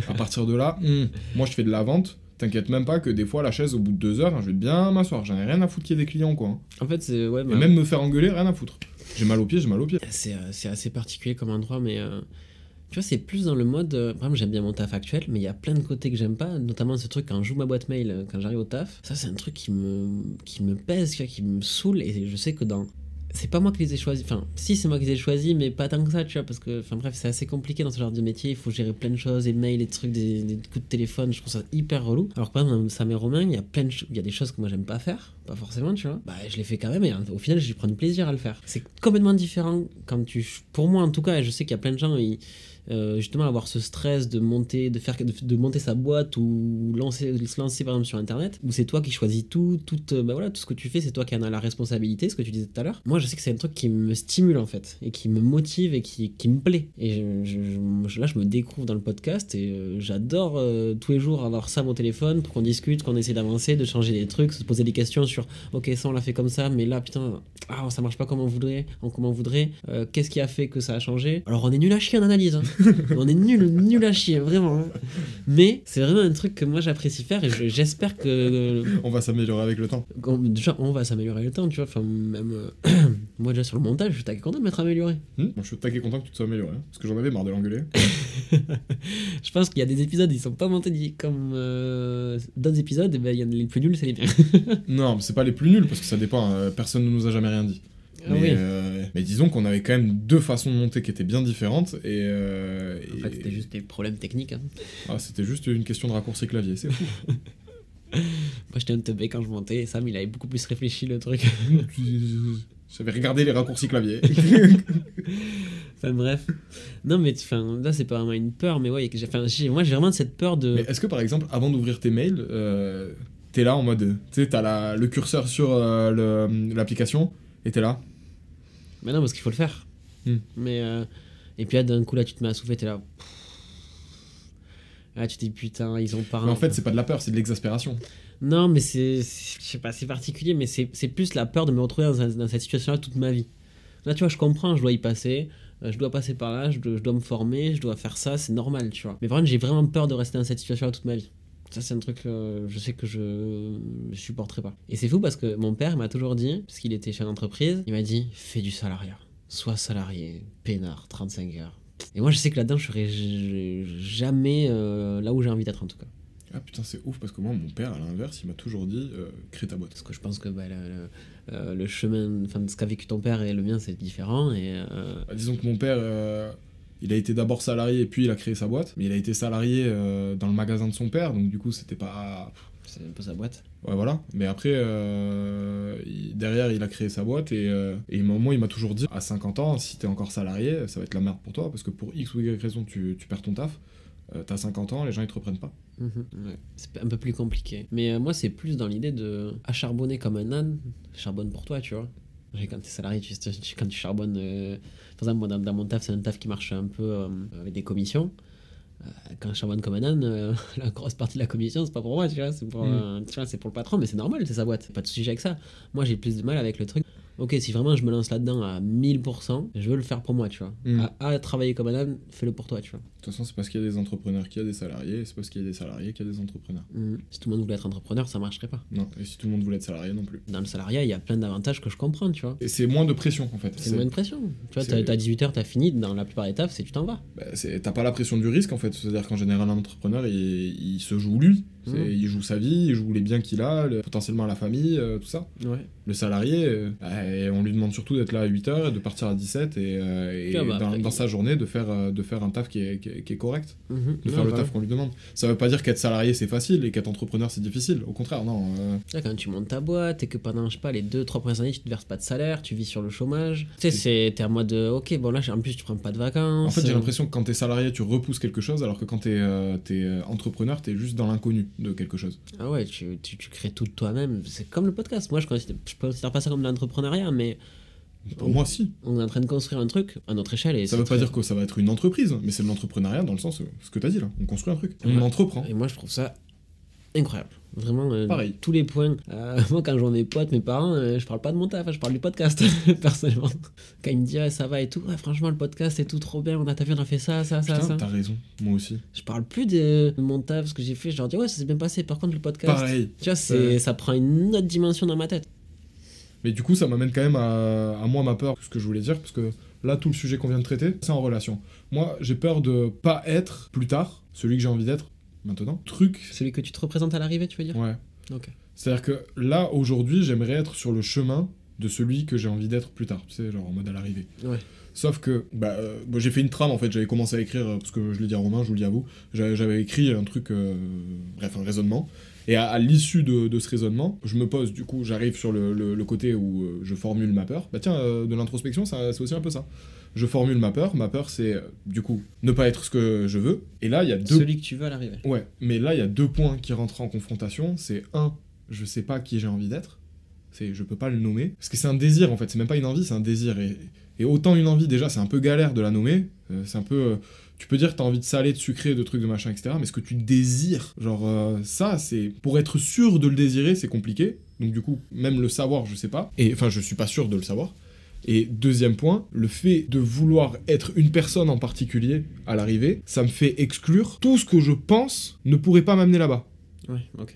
à partir de là, hmm, moi je fais de la vente. T'inquiète même pas que des fois la chaise au bout de deux heures, hein, je vais bien m'asseoir. J'en ai rien à foutre qu'il y ait des clients quoi. hein. En fait, c'est ouais, Et bah, même me faire engueuler, rien à foutre. J'ai mal aux pieds, j'ai mal aux pieds. c'est, euh, c'est assez particulier comme endroit, mais euh, tu vois, c'est plus dans le mode. euh, j'aime bien mon taf actuel, mais il y a plein de côtés que j'aime pas, notamment ce truc quand je joue ma boîte mail, euh, quand j'arrive au taf. Ça, c'est un truc qui me, qui me pèse, qui me saoule, et je sais que dans c'est pas moi qui les ai choisis. Enfin, si, c'est moi qui les ai choisis, mais pas tant que ça, tu vois, parce que, enfin, bref, c'est assez compliqué dans ce genre de métier. Il faut gérer plein de choses, des mails, des trucs, des, coups de téléphone. Je trouve ça hyper relou. Alors, par exemple, Sam et Romain, il y a plein de, il y a des choses que moi j'aime pas faire, pas forcément, tu vois. Bah, je les fais quand même, et au final, je prends du plaisir à le faire. C'est complètement différent quand tu, pour moi en tout cas, et je sais qu'il y a plein de gens, ils, euh, justement avoir ce stress de monter de faire de, monter sa boîte ou lancer se lancer par exemple sur internet où c'est toi qui choisis tout tout euh, bah voilà tout ce que tu fais c'est toi qui en as la responsabilité ce que tu disais tout à l'heure. Moi je sais que c'est un truc qui me stimule en fait et qui me motive et qui, qui me plaît. Et là je me découvre dans le podcast et euh, j'adore tous les jours avoir ça mon téléphone pour qu'on discute qu'on essaie d'avancer de changer des trucs se poser des questions sur ok ça on l'a fait comme ça mais là putain ah ça marche pas comme on voudrait on voudrait Euh, qu'est-ce qui a fait que ça a changé? Alors on est nul à chier en analyse hein. On est nul nul à chier vraiment hein. mais c'est vraiment un truc que moi j'apprécie faire et je- j'espère que On va s'améliorer avec le temps. déjà on va s'améliorer le temps tu vois enfin même euh, moi déjà sur le montage je suis taquet content de m'être amélioré Hmm Moi, je suis taquet content que tu te sois amélioré. hein, parce que j'en avais marre de l'engueuler. je pense qu'il y a des épisodes ils sont pas montés comme euh, d'autres épisodes et ben il y en a les plus nuls c'est les miens non, mais c'est pas les plus nuls, parce que ça dépend. euh, personne ne nous a jamais rien dit. Ah mais, oui. euh, mais disons qu'on avait quand même deux façons de monter qui étaient bien différentes. Et, euh, en fait et- c'était juste des problèmes techniques hein. Ah, c'était juste une question de raccourci clavier, c'est fou. moi j'étais un teubé quand je montais et Sam il avait beaucoup plus réfléchi le truc J'avais regardé les raccourcis clavier. Enfin bref. Non mais enfin, là c'est pas vraiment une peur, mais ouais, j'ai- moi j'ai vraiment cette peur de... Mais est-ce que par exemple, avant d'ouvrir tes mails, euh, t'es là en mode. Tu sais, t'as la- le curseur sur euh, le- l'application et t'es là. Mais non, parce qu'il faut le faire. Hmm. Mais... euh, Et puis là d'un coup là tu te mets à souffler, t'es là... Ah tu te dis putain, ils ont pas... Mais en fait, c'est pas de la peur, c'est de l'exaspération. Non mais c'est... Je sais pas, c'est particulier, mais c'est plus la peur de me retrouver dans, cette situation-là toute ma vie. Là tu vois, je comprends, je dois y passer. euh, Je dois passer par là, je dois, je dois me former, je dois faire ça, c'est normal, tu vois. Mais vraiment, j'ai vraiment peur de rester dans cette situation-là toute ma vie. Ça, c'est un truc, euh, je sais que je, je supporterai pas. Et c'est fou parce que mon père m'a toujours dit, parce qu'il était chef d'entreprise, il m'a dit fais du salariat. Sois salarié, peinard, 35 heures. Et moi, je sais que là-dedans, je serai jamais euh, là où j'ai envie d'être en tout cas. Ah putain, c'est ouf parce que moi, mon père, à l'inverse, il m'a toujours dit euh, crée ta boîte. Parce que je pense que bah, le, le- euh, le chemin, enfin, ce qu'a vécu ton père et le mien, c'est différent. Et Bah, disons que mon père, il a été d'abord salarié et puis il a créé sa boîte. Mais il a été salarié euh, dans le magasin de son père, donc du coup, c'était pas. c'est un peu sa boîte. Ouais, voilà. Mais après, euh, il- derrière, il a créé sa boîte et, euh, et il m'a- moi, il m'a toujours dit à 50 ans, si t'es encore salarié, ça va être la merde pour toi parce que pour X ou Y raison, tu, tu perds ton taf. Euh, T'as 50 ans, les gens ils te reprennent pas. Mhm, ouais. C'est un peu plus compliqué. Mais euh, moi, c'est plus dans l'idée de à charbonner comme un âne, charbonne pour toi, tu vois. Quand t'es salarié, tu, tu- quand tu charbonnes. euh, Par exemple, moi, dans, dans mon taf, c'est un taf qui marche un peu euh, avec des commissions. Euh, Quand je charbonne comme un âne, euh, la grosse partie de la commission, c'est pas pour moi, tu vois, c'est pour, Mm. tu c'est pour le patron, mais c'est normal, c'est sa boîte. Pas de sujet avec ça. Moi, j'ai plus de mal avec le truc. Ok, si vraiment je me lance là-dedans à 1000%, je veux le faire pour moi, tu vois. Mm. À, à travailler comme un âne, fais-le pour toi, tu vois. De toute façon, c'est parce qu'il y a des entrepreneurs qu'il y a des salariés, et c'est parce qu'il y a des salariés qu'il y a des entrepreneurs. Mm. Si tout le monde voulait être entrepreneur, ça marcherait pas. Non, et si tout le monde voulait être salarié non plus. dans le salariat, il y a plein d'avantages que je comprends, tu vois. Et c'est moins de pression en fait. C'est moins de pression. Tu vois, t'as t'as 18h, t'as fini, dans la plupart des tafs, c'est tu t'en vas. Bah, c'est- T'as pas la pression du risque en fait. C'est-à-dire qu'en général, un entrepreneur il, il se joue lui. C'est- Mhm. Il joue sa vie, il joue les biens qu'il a, le- potentiellement la famille, euh, tout ça. Ouais. Le salarié, euh, bah, on lui demande surtout d'être là à 8h et de partir à 17 et, euh, et Ah bah, dans, sa journée de faire, de faire un taf qui est, qui est- qui est correct, Mhm. de faire le voilà. taf qu'on lui demande. Ça veut pas dire qu'être salarié c'est facile et qu'être entrepreneur c'est difficile. Au contraire, non. euh, Là, quand tu montes ta boîte et que pendant, je sais pas, les 2-3 premières années, tu te verses pas de salaire, tu vis sur le chômage. Tu sais, c'est- t'es en mode, euh, ok, bon là, en plus, tu prends pas de vacances. En fait, j'ai euh, l'impression que quand t'es salarié, tu repousses quelque chose, alors que quand t'es euh, euh, entrepreneur, t'es juste dans l'inconnu de quelque chose. Ah ouais, tu, tu, tu crées tout de toi-même. C'est comme le podcast. Moi, je considère, je considère pas ça comme de l'entrepreneuriat, mais Pour moi, si. on est en train de construire un truc à notre échelle. Et Ça veut pas très- dire que ça va être une entreprise, mais c'est de l'entrepreneuriat dans le sens, euh, ce que t'as dit là, on construit un truc, on Ouais. entreprend. Et moi, je trouve ça incroyable. Vraiment, euh, Pareil. tous les points. Euh, moi, quand je vois mes potes, mes parents, euh, je parle pas de mon taf, je parle du podcast, personnellement. Quand ils me disent, Ouais, ça va et tout, ouais, franchement, le podcast, c'est tout trop bien, on a, t'as vu, on a fait ça, ça, ça, Putain, ça. t'as raison, moi aussi. Je parle plus de mon taf, ce que j'ai fait, je leur dis, ouais, ça s'est bien passé, par contre, le podcast. Pareil. Tu vois, ça prend une autre dimension dans ma tête. Mais du coup, ça m'amène quand même à, à moi ma peur, ce que je voulais dire, parce que là, tout le sujet qu'on vient de traiter, c'est en relation. Moi, j'ai peur de pas être plus tard celui que j'ai envie d'être maintenant. Truc. Celui que tu te représentes à l'arrivée, tu veux dire? Ouais. Ok. C'est-à-dire que là, aujourd'hui, j'aimerais être sur le chemin de celui que j'ai envie d'être plus tard, tu sais, genre en mode à l'arrivée. Ouais. Sauf que bah, euh, j'ai fait une trame en fait, j'avais commencé à écrire, euh, parce que je l'ai dit à Romain, je vous le dis à vous, j'avais écrit un truc, euh, bref, un raisonnement. Et à, à l'issue de, de ce raisonnement, je me pose, du coup, j'arrive sur le, le- le côté où euh, je formule ma peur. Bah tiens, de l'introspection, c'est aussi un peu ça. Je formule ma peur. Ma peur, c'est, du coup, ne pas être ce que je veux. Et là, il y a deux Celui que tu veux à l'arrivée. Ouais, mais là, il y a deux points qui rentrent en confrontation. C'est un, je sais pas qui j'ai envie d'être. C'est, je peux pas le nommer. Parce que c'est un désir, en fait. C'est même pas une envie, c'est un désir. Et, et autant une envie, déjà, c'est un peu galère de la nommer. Euh, c'est un peu. euh, tu peux dire que t'as envie de salé, de sucré, de trucs, de machin, etc. Mais ce que tu désires, genre, euh, ça, c'est. Pour être sûr de le désirer, c'est compliqué. Donc, du coup, même le savoir, je sais pas. Et enfin, je suis pas sûr de le savoir. Et deuxième point, le fait de vouloir être une personne en particulier à l'arrivée, ça me fait exclure tout ce que je pense ne pourrait pas m'amener là-bas. Ouais, ok.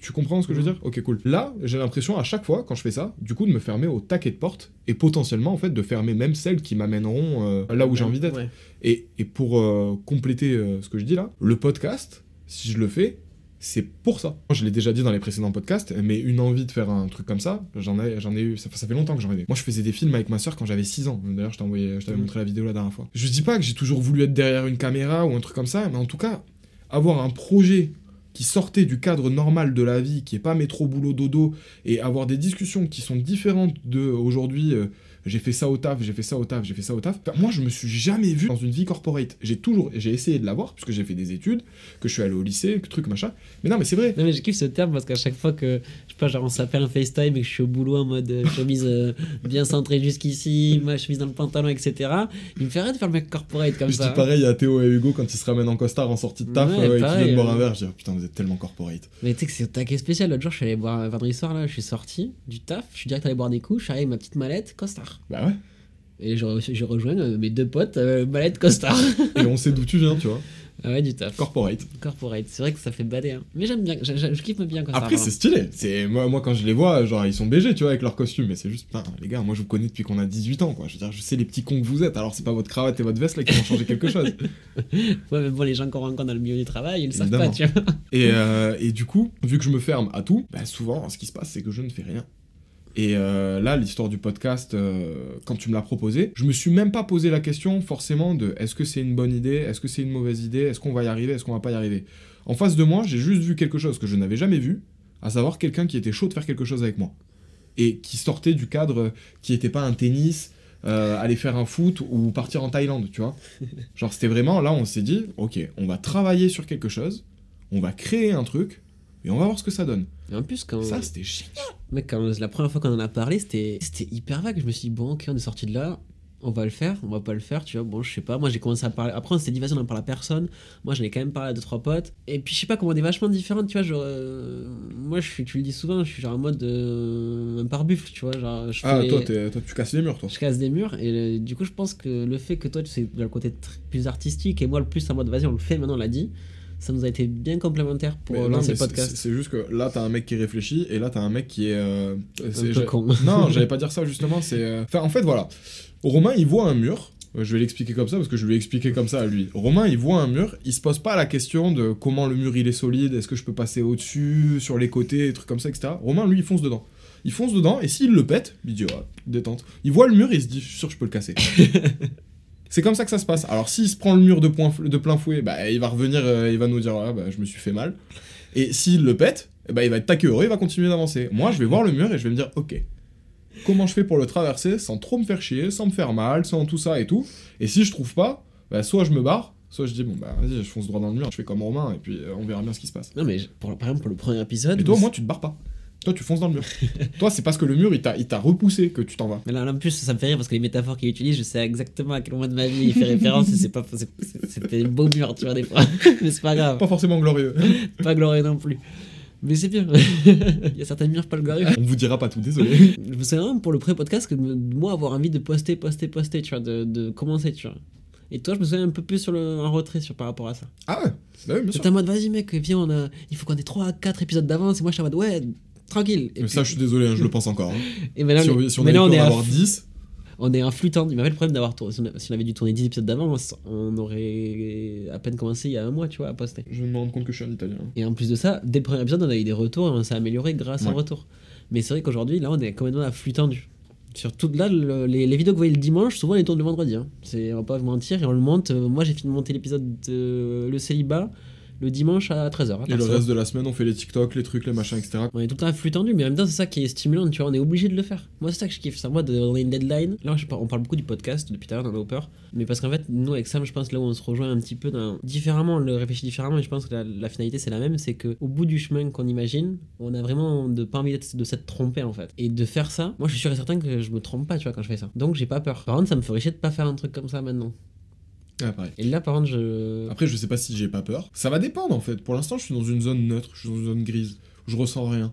Tu comprends ce que je veux dire? Ok, cool. Là, j'ai l'impression à chaque fois, quand je fais ça, du coup, de me fermer au taquet de porte et potentiellement, en fait, de fermer même celles qui m'amèneront euh, là où j'ai envie d'être. Ouais. Et, et pour euh, compléter euh, ce que je dis là, le podcast, si je le fais, c'est pour ça. Je l'ai déjà dit dans les précédents podcasts, mais une envie de faire un truc comme ça, j'en ai, j'en ai eu, ça, ça fait longtemps que j'en ai eu. Moi, je faisais des films avec ma soeur quand j'avais 6 ans. D'ailleurs, je t'avais Mhm. montré la vidéo la dernière fois. Je dis pas que j'ai toujours voulu être derrière une caméra ou un truc comme ça, mais en tout cas, avoir un projet qui sortait du cadre normal de la vie, qui est pas métro boulot dodo, et avoir des discussions qui sont différentes de aujourd'hui. euh, j'ai fait ça au taf, j'ai fait ça au taf, j'ai fait ça au taf. Enfin, moi, je me suis jamais vu dans une vie corporate. J'ai toujours, j'ai essayé de l'avoir, puisque j'ai fait des études, que je suis allé au lycée, que truc machin. Mais non, mais c'est vrai. Non mais je kiffe ce terme parce qu'à chaque fois que pas genre on s'appelle un FaceTime et que je suis au boulot en mode euh, chemise euh, bien centrée jusqu'ici, ma chemise dans le pantalon etc. Il me fait arrêter de faire le mec corporate comme je ça. dis pareil à Théo et Hugo quand ils se ramènent en costard en sortie de taf Ouais, euh, et qu'ils viennent boire un verre. Je dis, oh, putain, vous êtes tellement corporate. Mais tu sais que c'est au taquet spécial. L'autre jour je suis allé boire un vendredi soir là, je suis sorti du taf, je suis direct allé boire des coups, je suis arrivé avec ma petite mallette costard. Bah ouais. Et je, je rejoins mes deux potes euh, mallette costard. Et on sait d'où tu viens, tu vois. Ah ouais du taf. Corporate. Corporate. C'est vrai que ça fait bader hein. Mais j'aime bien, je, je- je kiffe bien costard. Après, c'est stylé. C'est moi, moi, quand je les vois, genre, ils sont BG, tu vois, avec leur costume. Mais c'est juste, putain, les gars, moi, je vous connais depuis qu'on a 18 ans, quoi. Je veux dire, je sais les petits cons que vous êtes. Alors, c'est pas votre cravate et votre veste là qui vont changer quelque chose. Ouais mais bon les gens qu'on rencontre dans le milieu du travail ils le savent pas tu vois. Et, euh, et du coup, vu que je me ferme à tout, bah, souvent, ce qui se passe, c'est que je ne fais rien. Et euh, là, l'histoire du podcast, euh, quand tu me l'as proposé, je me suis même pas posé la question forcément de est-ce que c'est une bonne idée, est-ce que c'est une mauvaise idée, est-ce qu'on va y arriver, est-ce qu'on va pas y arriver. En face de moi, j'ai juste vu quelque chose que je n'avais jamais vu, à savoir quelqu'un qui était chaud de faire quelque chose avec moi. Et qui sortait du cadre, qui était pas un tennis, euh, aller faire un foot ou partir en Thaïlande, tu vois. Genre, c'était vraiment, là, on s'est dit, ok, on va travailler sur quelque chose, on va créer un truc, et on va voir ce que ça donne. Et en plus quand Ça, c'était génial. Mec, quand la première fois qu'on en a parlé, c'était hyper vague. Je me suis dit, bon, ok, on est sorti de là, on va le faire, on va pas le faire, tu vois. Bon, je sais pas. Moi, j'ai commencé à parler. Après, on s'était dit, vas-y, on en parle à personne. Moi, j'en ai quand même parlé à deux, trois potes. Et puis, je sais pas comment on est vachement différentes, tu vois. Genre, euh, moi, je suis, tu le dis souvent, je suis genre en mode euh, un pare-buffle, tu vois. Genre, je Ah, fais- toi, toi, tu casses les murs, toi. je casse des murs et euh, du coup je pense que le fait que toi tu sais le côté plus artistique et moi le plus en mode vas-y on le fait maintenant on l'a dit ça nous a été bien complémentaire pour Mais lancer le podcast C'est juste que là, t'as un mec qui réfléchit, et là, t'as un mec qui est. euh, c'est- peu con. Non, j'allais pas dire ça, justement. C'est. euh, Enfin, en fait, voilà. Romain, il voit un mur. Euh, Je vais l'expliquer comme ça parce que je lui ai expliqué comme ça à lui. Romain, il voit un mur, il se pose pas la question de comment le mur il est solide, est-ce que je peux passer au-dessus, sur les côtés, des trucs comme ça, etc. Romain, lui, il fonce dedans. Il fonce dedans et s'il le pète, il dit ouais, détente. Il voit le mur et il se dit je suis sûr que je peux le casser. C'est comme ça que ça se passe. Alors s'il se prend le mur de, point- de plein fouet, bah, il va revenir, euh, il va nous dire ouais, bah, je me suis fait mal. Et s'il le pète, eh bah, il va être taqué heureux, il va continuer d'avancer. Moi, je vais voir le mur et je vais me dire ok, comment je fais pour le traverser sans trop me faire chier, sans me faire mal, sans tout ça et tout? Et si je trouve pas, bah, soit je me barre, soit je dis bon bah vas-y, je fonce droit dans le mur, je fais comme Romain et puis euh, on verra bien ce qui se passe. non mais pour, par exemple pour le premier épisode Et toi, vous- moi, tu te barres pas. Toi, tu fonces dans le mur. toi, c'est parce que le mur, il t'a repoussé que tu t'en vas. mais là, en plus ça me fait rire parce que les métaphores qu'il utilise je sais exactement à quel moment de ma vie il fait référence et c'est pas c'est- c'est- c'était beau mur tu vois des fois mais c'est pas grave Pas forcément glorieux. pas glorieux non plus mais c'est bien il y a certains murs pas glorieux on vous dira pas tout, désolé. je me souviens pour le premier podcast que moi avoir envie de poster poster poster tu vois de, de commencer tu vois et toi je me souviens un peu plus sur le en retrait sur par rapport à ça Ah ouais. T'es en mode, vas-y mec, viens, on a... il faut qu'on ait 3 4 épisodes d'avance. Et moi, je suis en mode, ouais, tranquille. Et Mais puis- ça, je suis désolé, hein, je le pense encore. hein. et là, si on, si on avait on pu est avoir f- 10, on est un flux tendu. Il m'avait le problème d'avoir tourné. Si on avait dû tourner 10 épisodes d'avance, on aurait à peine commencé il y a un mois, tu vois, à poster. je me rends compte que je suis un italien. Et en plus de ça, dès le premier épisode, on a eu des retours et on s'est amélioré grâce Ouais. aux retours. Mais c'est vrai qu'aujourd'hui, là, on est complètement à flux tendu. Surtout là, le- les, les vidéos que vous voyez le dimanche, souvent, les tournent le vendredi. Hein. C'est, on va pas vous mentir, et on le monte. euh, moi, j'ai fini de monter l'épisode de Le Célibat le dimanche à 13h. Et le reste de la semaine, on fait les TikTok, les trucs, les machins, etc. On est tout le temps à flux tendu, mais en même temps, c'est ça qui est stimulant, tu vois, on est obligé de le faire. Moi, c'est ça que je kiffe, ça. Moi, de, on a une deadline. Là, je on parle beaucoup du podcast depuis tout à l'heure dans Hopper, mais parce qu'en fait, nous, avec Sam, je pense là où on se rejoint un petit peu dans... différemment, on le réfléchit différemment, et je pense que la, la finalité, c'est la même, c'est qu'au bout du chemin qu'on imagine, on a vraiment de pas envie de s'être trompé, en fait. Et de faire ça, moi, je suis sûr et certain que je me trompe pas, tu vois, quand je fais ça. Donc, j'ai pas peur. Par contre, ça me ferait chier de pas faire un truc comme ça maintenant. Pareil. Et là, par contre, je. Après, je sais pas si j'ai pas peur. Ça va dépendre en fait. Pour l'instant, je suis dans une zone neutre, je suis dans une zone grise. Je ressens rien.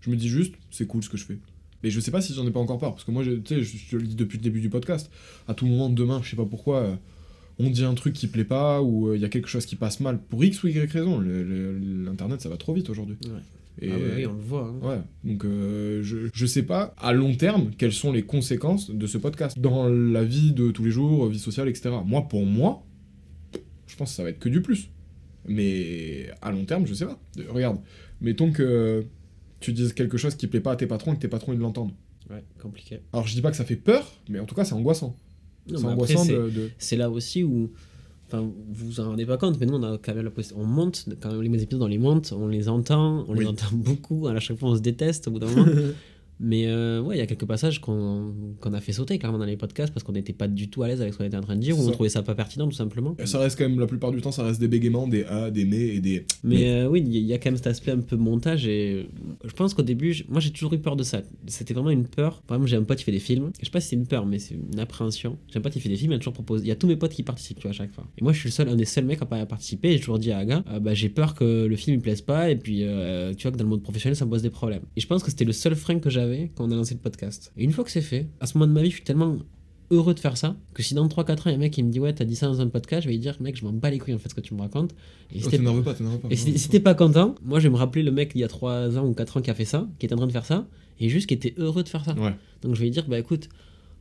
Je me dis juste, c'est cool ce que je fais. Mais je sais pas si j'en ai pas encore peur. Parce que moi, je- tu sais, je, je te le dis depuis le début du podcast. À tout moment de demain, je sais pas pourquoi, euh, on dit un truc qui plaît pas ou euh, il y a quelque chose qui passe mal. Pour X ou Y raison. L'internet, ça va trop vite aujourd'hui. Ouais. Et- Ah ouais, oui, on le voit. hein. Ouais, donc euh, je, je sais pas à long terme quelles sont les conséquences de ce podcast dans la vie de tous les jours, vie sociale, etc. Moi, pour moi, je pense que ça va être que du plus. Mais à long terme, je sais pas. Regarde, mettons que tu dises quelque chose qui plaît pas à tes patrons et que tes patrons ils l'entendent. Ouais, compliqué. Alors je dis pas que ça fait peur, mais en tout cas c'est angoissant. C'est angoissant de- c'est là aussi où enfin vous vous en rendez pas compte mais nous on a quand même la on monte quand même les épisodes on les monte on les entend on Oui. les entend beaucoup à chaque fois on se déteste au bout d'un moment mais euh, ouais il y a quelques passages qu'on qu'on a fait sauter clairement dans les podcasts parce qu'on n'était pas du tout à l'aise avec ce qu'on était en train de dire ou on trouvait ça pas pertinent tout simplement. Et Ça reste quand même la plupart du temps, ça reste des bégaiements, des A, des mais et des. mais euh, oui il y, a- quand même cet aspect un peu montage et je pense qu'au début moi j'ai toujours eu peur de ça. C'était vraiment une peur. Par exemple j'ai un pote qui fait des films. Je sais pas si c'est une peur mais c'est une appréhension. J'ai un pote qui fait des films il a toujours proposé. Il y a tous mes potes qui participent tu vois à chaque fois. Et moi je suis le seul un des seuls mecs à pas participer et j'ai toujours dit à Aga euh, bah, j'ai peur que le film il plaise pas et puis tu vois que dans le monde professionnel ça me pose des problèmes. Et je pense que c'était le seul frein que j'avais quand on a lancé le podcast et une fois que c'est fait à ce moment de ma vie je suis tellement heureux de faire ça que si dans 3-4 ans il y a un mec qui me dit ouais t'as dit ça dans un podcast je vais lui dire mec je m'en bats les couilles en fait ce que tu me racontes et si Oh, t'es- t'énerve pas, pas. et si, si t'es pas content, moi je vais me rappeler le mec il y a 3 ans ou 4 ans qui a fait ça, qui était en train de faire ça, et juste qui était heureux de faire ça. Ouais. Donc je vais lui dire, bah écoute,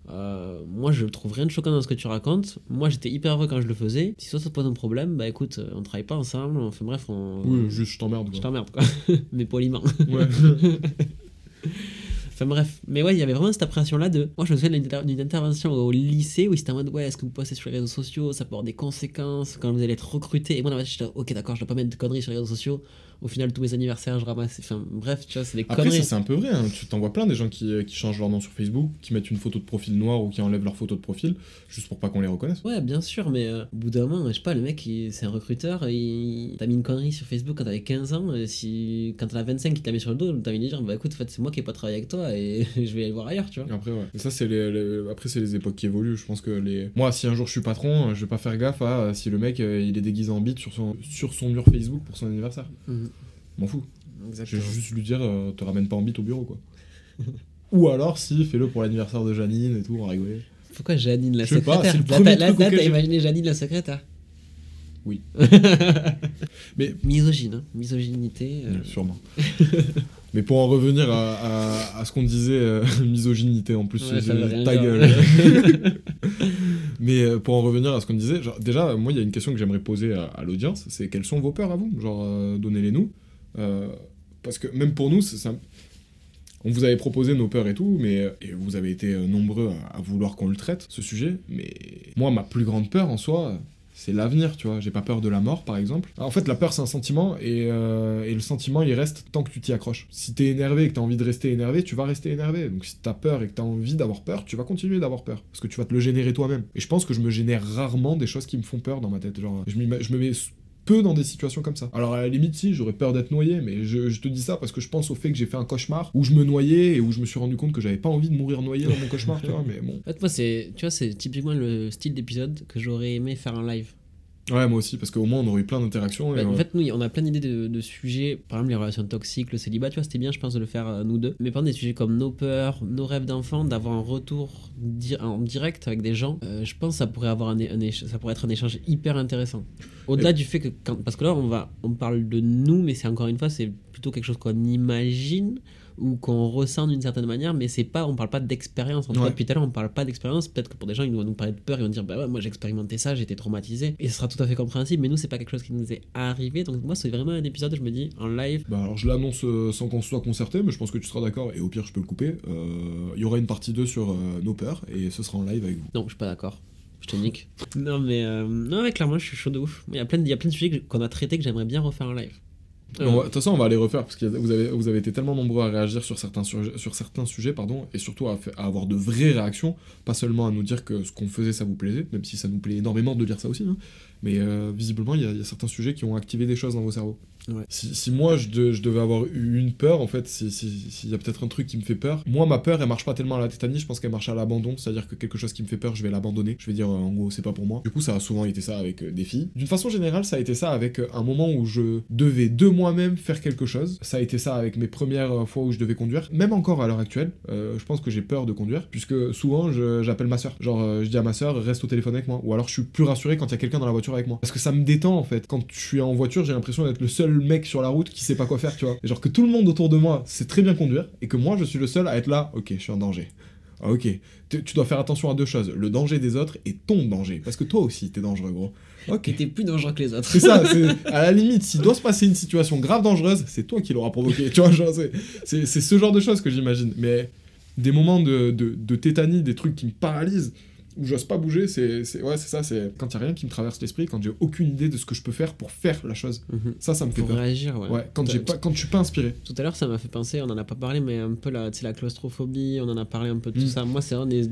euh, moi je trouve rien de choquant dans ce que tu racontes, moi j'étais hyper heureux quand je le faisais, si toi ça te pose un problème, bah écoute, euh, on travaille pas ensemble, enfin bref, on... Oui, juste je t'emmerde. je quoi. t'emmerde quoi, mais poliment. Ouais. Enfin bref, mais ouais, il y avait vraiment cette appréhension-là de. Moi, je me souviens d'une inter- d'une intervention au lycée où ils étaient en mode Ouais, est-ce que vous postez sur les réseaux sociaux? Ça peut avoir des conséquences quand vous allez être recruté. Et moi, j'étais Ok, d'accord, je dois pas mettre de conneries sur les réseaux sociaux. Au final, tous mes anniversaires, je ramasse. Enfin bref, tu vois, c'est des Après, conneries. ça c'est un peu vrai. hein. Tu t'en vois plein des gens qui, euh, qui changent leur nom sur Facebook, qui mettent une photo de profil noir ou qui enlèvent leur photo de profil, juste pour pas qu'on les reconnaisse. Ouais, bien sûr, mais euh, au bout d'un moment, je sais pas, le mec, c'est un recruteur, il t'a mis une connerie sur Facebook quand t'avais 15 ans, et si quand t'en as 25, il t'a mis sur le dos, t'as envie de dire, bah écoute, en fait, c'est moi qui ai pas travaillé avec toi, et je vais aller voir ailleurs, tu vois. Après, ouais. Et ça, c'est les, les- Après, c'est les époques qui évoluent. Je pense que les. Moi, si un jour je suis patron, je vais pas faire gaffe à si le mec euh, il est déguisé en bite sur son, sur son mur Facebook pour son anniversaire. Mhm. M'en fous. Je vais Exactement. juste lui dire, euh, te ramène pas en bite au bureau, quoi. Ou alors, si, fais-le pour l'anniversaire de Janine et tout, on va rigoler. Pourquoi Janine la pas, secrétaire c'est le Là, t'as- Là, t'as imaginé Janine la secrétaire Oui. Mais Misogyne, hein. misogynnité. euh, Sûrement. Mais pour en revenir à, à- à ce qu'on disait, euh, misogynnité en plus, Ouais, je- rien ta gueule. Mais euh, pour en revenir à ce qu'on disait, genre, déjà, moi, il y a une question que j'aimerais poser à, à l'audience, c'est quelles sont vos peurs à vous? Genre, euh, donnez-les nous. Euh, parce que même pour nous, on vous avait proposé nos peurs et tout, mais euh, et vous avez été euh, nombreux à, vouloir qu'on le traite, ce sujet. Mais moi, ma plus grande peur en soi, c'est l'avenir, tu vois. J'ai pas peur de la mort, par exemple. En fait, la peur, c'est un sentiment, et, le sentiment, il reste tant que tu t'y accroches. Si t'es énervé et que t'as envie de rester énervé, tu vas rester énervé. Donc si t'as peur et que t'as envie d'avoir peur, tu vas continuer d'avoir peur. Parce que tu vas te le générer toi-même. Et je pense que je me génère rarement des choses qui me font peur dans ma tête. Genre, je me mets peu dans des situations comme ça. Alors à la limite, si, j'aurais peur d'être noyé, mais je, te dis ça parce que je pense au fait que j'ai fait un cauchemar où je me noyais et où je me suis rendu compte que j'avais pas envie de mourir noyé dans mon cauchemar, tu vois, mais bon. En fait, moi, c'est, tu vois, c'est typiquement le style d'épisode que j'aurais aimé faire en live. Ouais, moi aussi, parce qu'au moins on aurait eu plein d'interactions. Bah, en euh, fait, nous, on a plein d'idées de, de sujets. Par exemple, les relations toxiques, le célibat, tu vois, c'était bien, je pense, de le faire euh, nous deux. Mais par exemple, des sujets comme nos peurs, nos rêves d'enfant, d'avoir un retour di- en direct avec des gens, euh, je pense que ça pourrait, avoir un, un ça pourrait être un échange hyper intéressant. Au-delà du fait que. Quand, parce que là, on, va, on parle de nous, mais c'est encore une fois, c'est plutôt quelque chose qu'on imagine ou qu'on ressent d'une certaine manière, mais c'est pas, on parle pas d'expérience. En tout cas, depuis tout à l'heure, on parle pas d'expérience. Peut-être que pour des gens, ils vont nous parler de peur, ils vont dire, bah ouais, moi j'ai expérimenté ça, été traumatisé. Et ce sera tout à fait compréhensible, mais nous, c'est pas quelque chose qui nous est arrivé. Donc, moi, c'est vraiment un épisode, je me dis, en live. Bah alors je l'annonce euh, sans qu'on soit concerté, mais je pense que tu seras d'accord, et au pire je peux le couper. Euh, Il y aura une partie 2 sur euh, nos peurs, et ce sera en live avec vous. Non, je suis pas d'accord. Je te nique. non, mais, non, mais clairement, je suis chaud de ouf. Il y a plein de, il y a plein de sujets qu'on a traités que j'aimerais bien refaire en live. Va- De toute façon, on va les refaire parce que vous avez, été tellement nombreux à réagir sur certains, certains sujets et surtout à, avoir de vraies réactions, pas seulement à nous dire que ce qu'on faisait ça vous plaisait, même si ça nous plaît énormément de dire ça aussi, hein. mais euh, visiblement il y a certains sujets qui ont activé des choses dans vos cerveaux. Si, si moi je, de- je devais avoir une peur, en fait, si- si- s'il y a peut-être un truc qui me fait peur, moi ma peur elle marche pas tellement à la tétanie, je pense qu'elle marche à l'abandon, c'est-à-dire que quelque chose qui me fait peur, je vais l'abandonner, je vais dire euh, en gros c'est pas pour moi. Du coup, ça a souvent été ça avec euh, des filles. D'une façon générale, ça a été ça avec euh, un moment où je devais de moi-même faire quelque chose. Ça a été ça avec mes premières fois où je devais conduire. Même encore à l'heure actuelle, je pense que j'ai peur de conduire, puisque souvent j'appelle ma soeur. Genre, je dis à ma soeur, reste au téléphone avec moi. Ou alors je suis plus rassuré quand il y a quelqu'un dans la voiture avec moi. Parce que ça me détend en fait. Quand je suis en voiture, j'ai l'impression d'être le seul mec sur la route qui sait pas quoi faire, tu vois. Et genre que tout le monde autour de moi sait très bien conduire, et que moi je suis le seul à être là, ok, je suis en danger. Ah, ok, tu, tu dois faire attention à deux choses, le danger des autres et ton danger. Parce que toi aussi, t'es dangereux, gros. Ok. Était plus dangereux que les autres. C'est ça, à la limite, s'il doit se passer une situation grave dangereuse, c'est toi qui l'auras provoqué. Tu vois, c'est- ce genre de choses que j'imagine. Mais des moments de, de, de tétanie, des trucs qui me paralysent, j'ose pas bouger, c'est c'est- ouais, c'est ça, c'est quand il y a rien qui me traverse l'esprit, quand j'ai aucune idée de ce que je peux faire pour faire la chose. Mhm. Ça, ça me fait Pour peur. réagir, ouais. Ouais, quand, j'ai pas, quand je suis pas inspiré. Tout à l'heure, ça m'a fait penser, on en a pas parlé, mais un peu la, tu sais, la claustrophobie, on en a parlé un peu de tout Mm. ça. Moi, c'est vraiment des.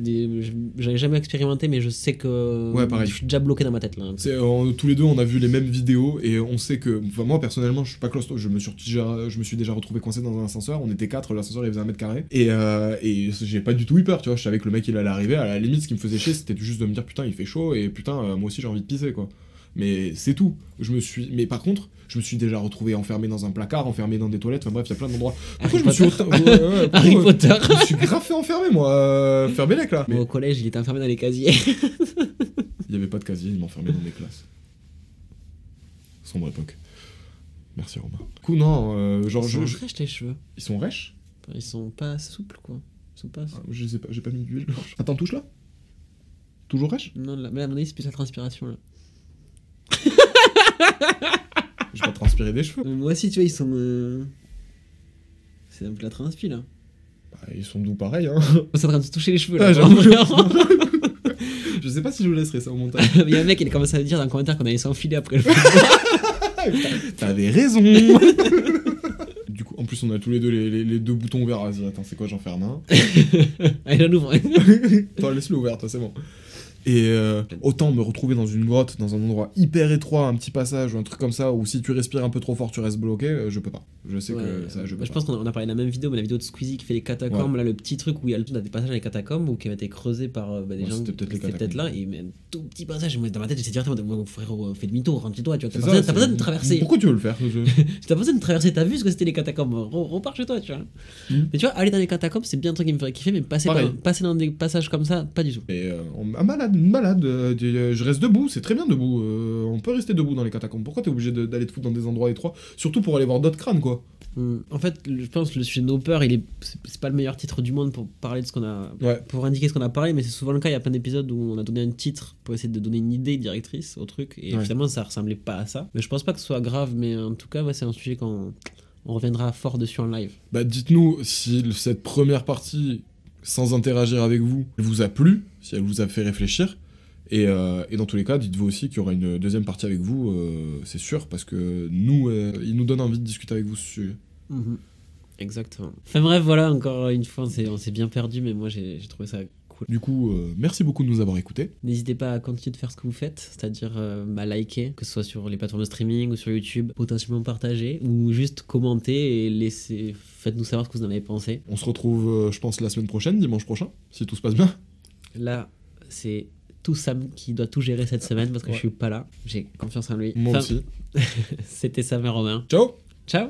J'avais jamais expérimenté, mais je sais que. Ouais, pareil. Je suis déjà bloqué dans ma tête là. C'est, tous les deux, on a vu les mêmes vidéos et on sait que, enfin, moi personnellement, je suis pas claustro, je me suis déjà, je me suis déjà retrouvé coincé dans un ascenseur. On était quatre, l'ascenseur il faisait un mètre carré et, euh, et j'ai pas du tout eu peur, tu vois. Je savais que le mec il allait arriver. À la limite, ce qui me faisait chier, c'était juste de me dire putain, il fait chaud et putain, euh, moi aussi j'ai envie de pisser quoi. Mais c'est tout. Je me suis, mais par contre, je me suis déjà retrouvé enfermé dans un placard, enfermé dans des toilettes. Enfin bref, il y a plein d'endroits. Pourquoi je me suis Potter. autant- ouais, ouais, ouais, Harry Potter. Je me suis grave fait enfermer moi. Euh, fermé les là. Moi, Mais au collège, il était enfermé dans les casiers. il y avait pas de casier, il m'enfermait dans des classes. Sombre époque. Merci Romain. Du coup, non, euh, genre, Ils sont je- fraîches, les cheveux. ils sont rêches? Ils sont pas souples, quoi. Ils sont pas. Ah, Je sais pas, j'ai pas mis d'huile. Attends, touche là Toujours rêche Non, là, mais à mon avis, c'est plus la transpiration là. J'ai pas transpiré des cheveux. Moi aussi, tu vois, ils sont. euh, C'est un peu la transpi là. Bah, ils sont doux pareil, hein. C'est en train de se toucher les cheveux Ah, là. j'avoue. vraiment. je sais pas si je vous laisserai ça au montage. Il y a un mec qui a commencé à dire dans le commentaire qu'on allait s'enfiler après le T'avais raison Du coup, en plus, on a tous les deux les, les- les deux boutons ouverts. Vas-y, attends, c'est quoi, j'en ferme un Allez, j'en ouvre. Attends, laisse-le ouvert, toi, c'est bon. Et euh, autant me retrouver dans une grotte, dans un endroit hyper étroit, un petit passage ou un truc comme ça, où si tu respires un peu trop fort, tu restes bloqué, euh, je peux pas. Je sais Ouais, que ça, je peux bah, je pas. pense qu'on a, on a parlé de la même vidéo, mais la vidéo de Squeezie qui fait les catacombes, là, le petit truc où il y a le- des passages dans les catacombes ou qui ont été creusés par euh, bah, des Ouais, gens c'était peut-être les qui étaient peut-être là, catacombes. et mais un tout petit passage, moi, dans ma tête, j'étais directement, mon frérot, euh, fais demi-tour, rentre chez toi, tu vois, t'as pas, besoin- de traverser. Pourquoi tu veux le faire je- T'as pas besoin de traverser, t'as vu ce que c'était les catacombes, Re- repars chez toi, tu vois. Mm. Mais tu vois, aller dans les catacombes, c'est bien un truc qui me ferait kiffer, mais passer, par- passer dans des passages comme ça, pas du tout. Et euh, on- un malade, malade, euh, euh, je reste debout, c'est très bien debout. euh, on peut rester debout dans les catacombes. Pourquoi t'es obligé d'aller te foutre dans des endroits étroits Surtout pour aller voir d'autres crânes, quoi. En fait, je pense que le sujet de nos peurs, il est, c'est pas le meilleur titre du monde pour parler de ce qu'on a, Ouais. pour indiquer ce qu'on a parlé, mais c'est souvent le cas. Il y a plein d'épisodes où on a donné un titre pour essayer de donner une idée directrice au truc, et Ouais. finalement ça ressemblait pas à ça. Mais je pense pas que ce soit grave, mais en tout cas, ouais, c'est un sujet qu'on on reviendra fort dessus en live. Bah dites-nous si cette première partie, sans interagir avec vous, vous a plu, si elle vous a fait réfléchir. Et, euh, et dans tous les cas, dites-vous aussi qu'il y aura une deuxième partie avec vous, euh, c'est sûr, parce que nous, euh, il nous donne envie de discuter avec vous sur ce sujet. Exactement. Enfin bref, voilà, encore une fois, on s'est, bien perdu, mais moi j'ai, j'ai trouvé ça cool. Du coup, euh, merci beaucoup de nous avoir écoutés. N'hésitez pas à continuer de faire ce que vous faites, c'est-à-dire euh, bah, liker, que ce soit sur les plateformes de streaming ou sur YouTube, potentiellement partager, ou juste commenter et laisser, faites-nous savoir ce que vous en avez pensé. On se retrouve, euh, je pense, la semaine prochaine, dimanche prochain, si tout se passe bien. Là, c'est tout Sam qui doit tout gérer cette semaine parce que Ouais. je suis pas là. J'ai confiance en lui. Moi Enfin, aussi. C'était Sam et Romain. Ciao Ciao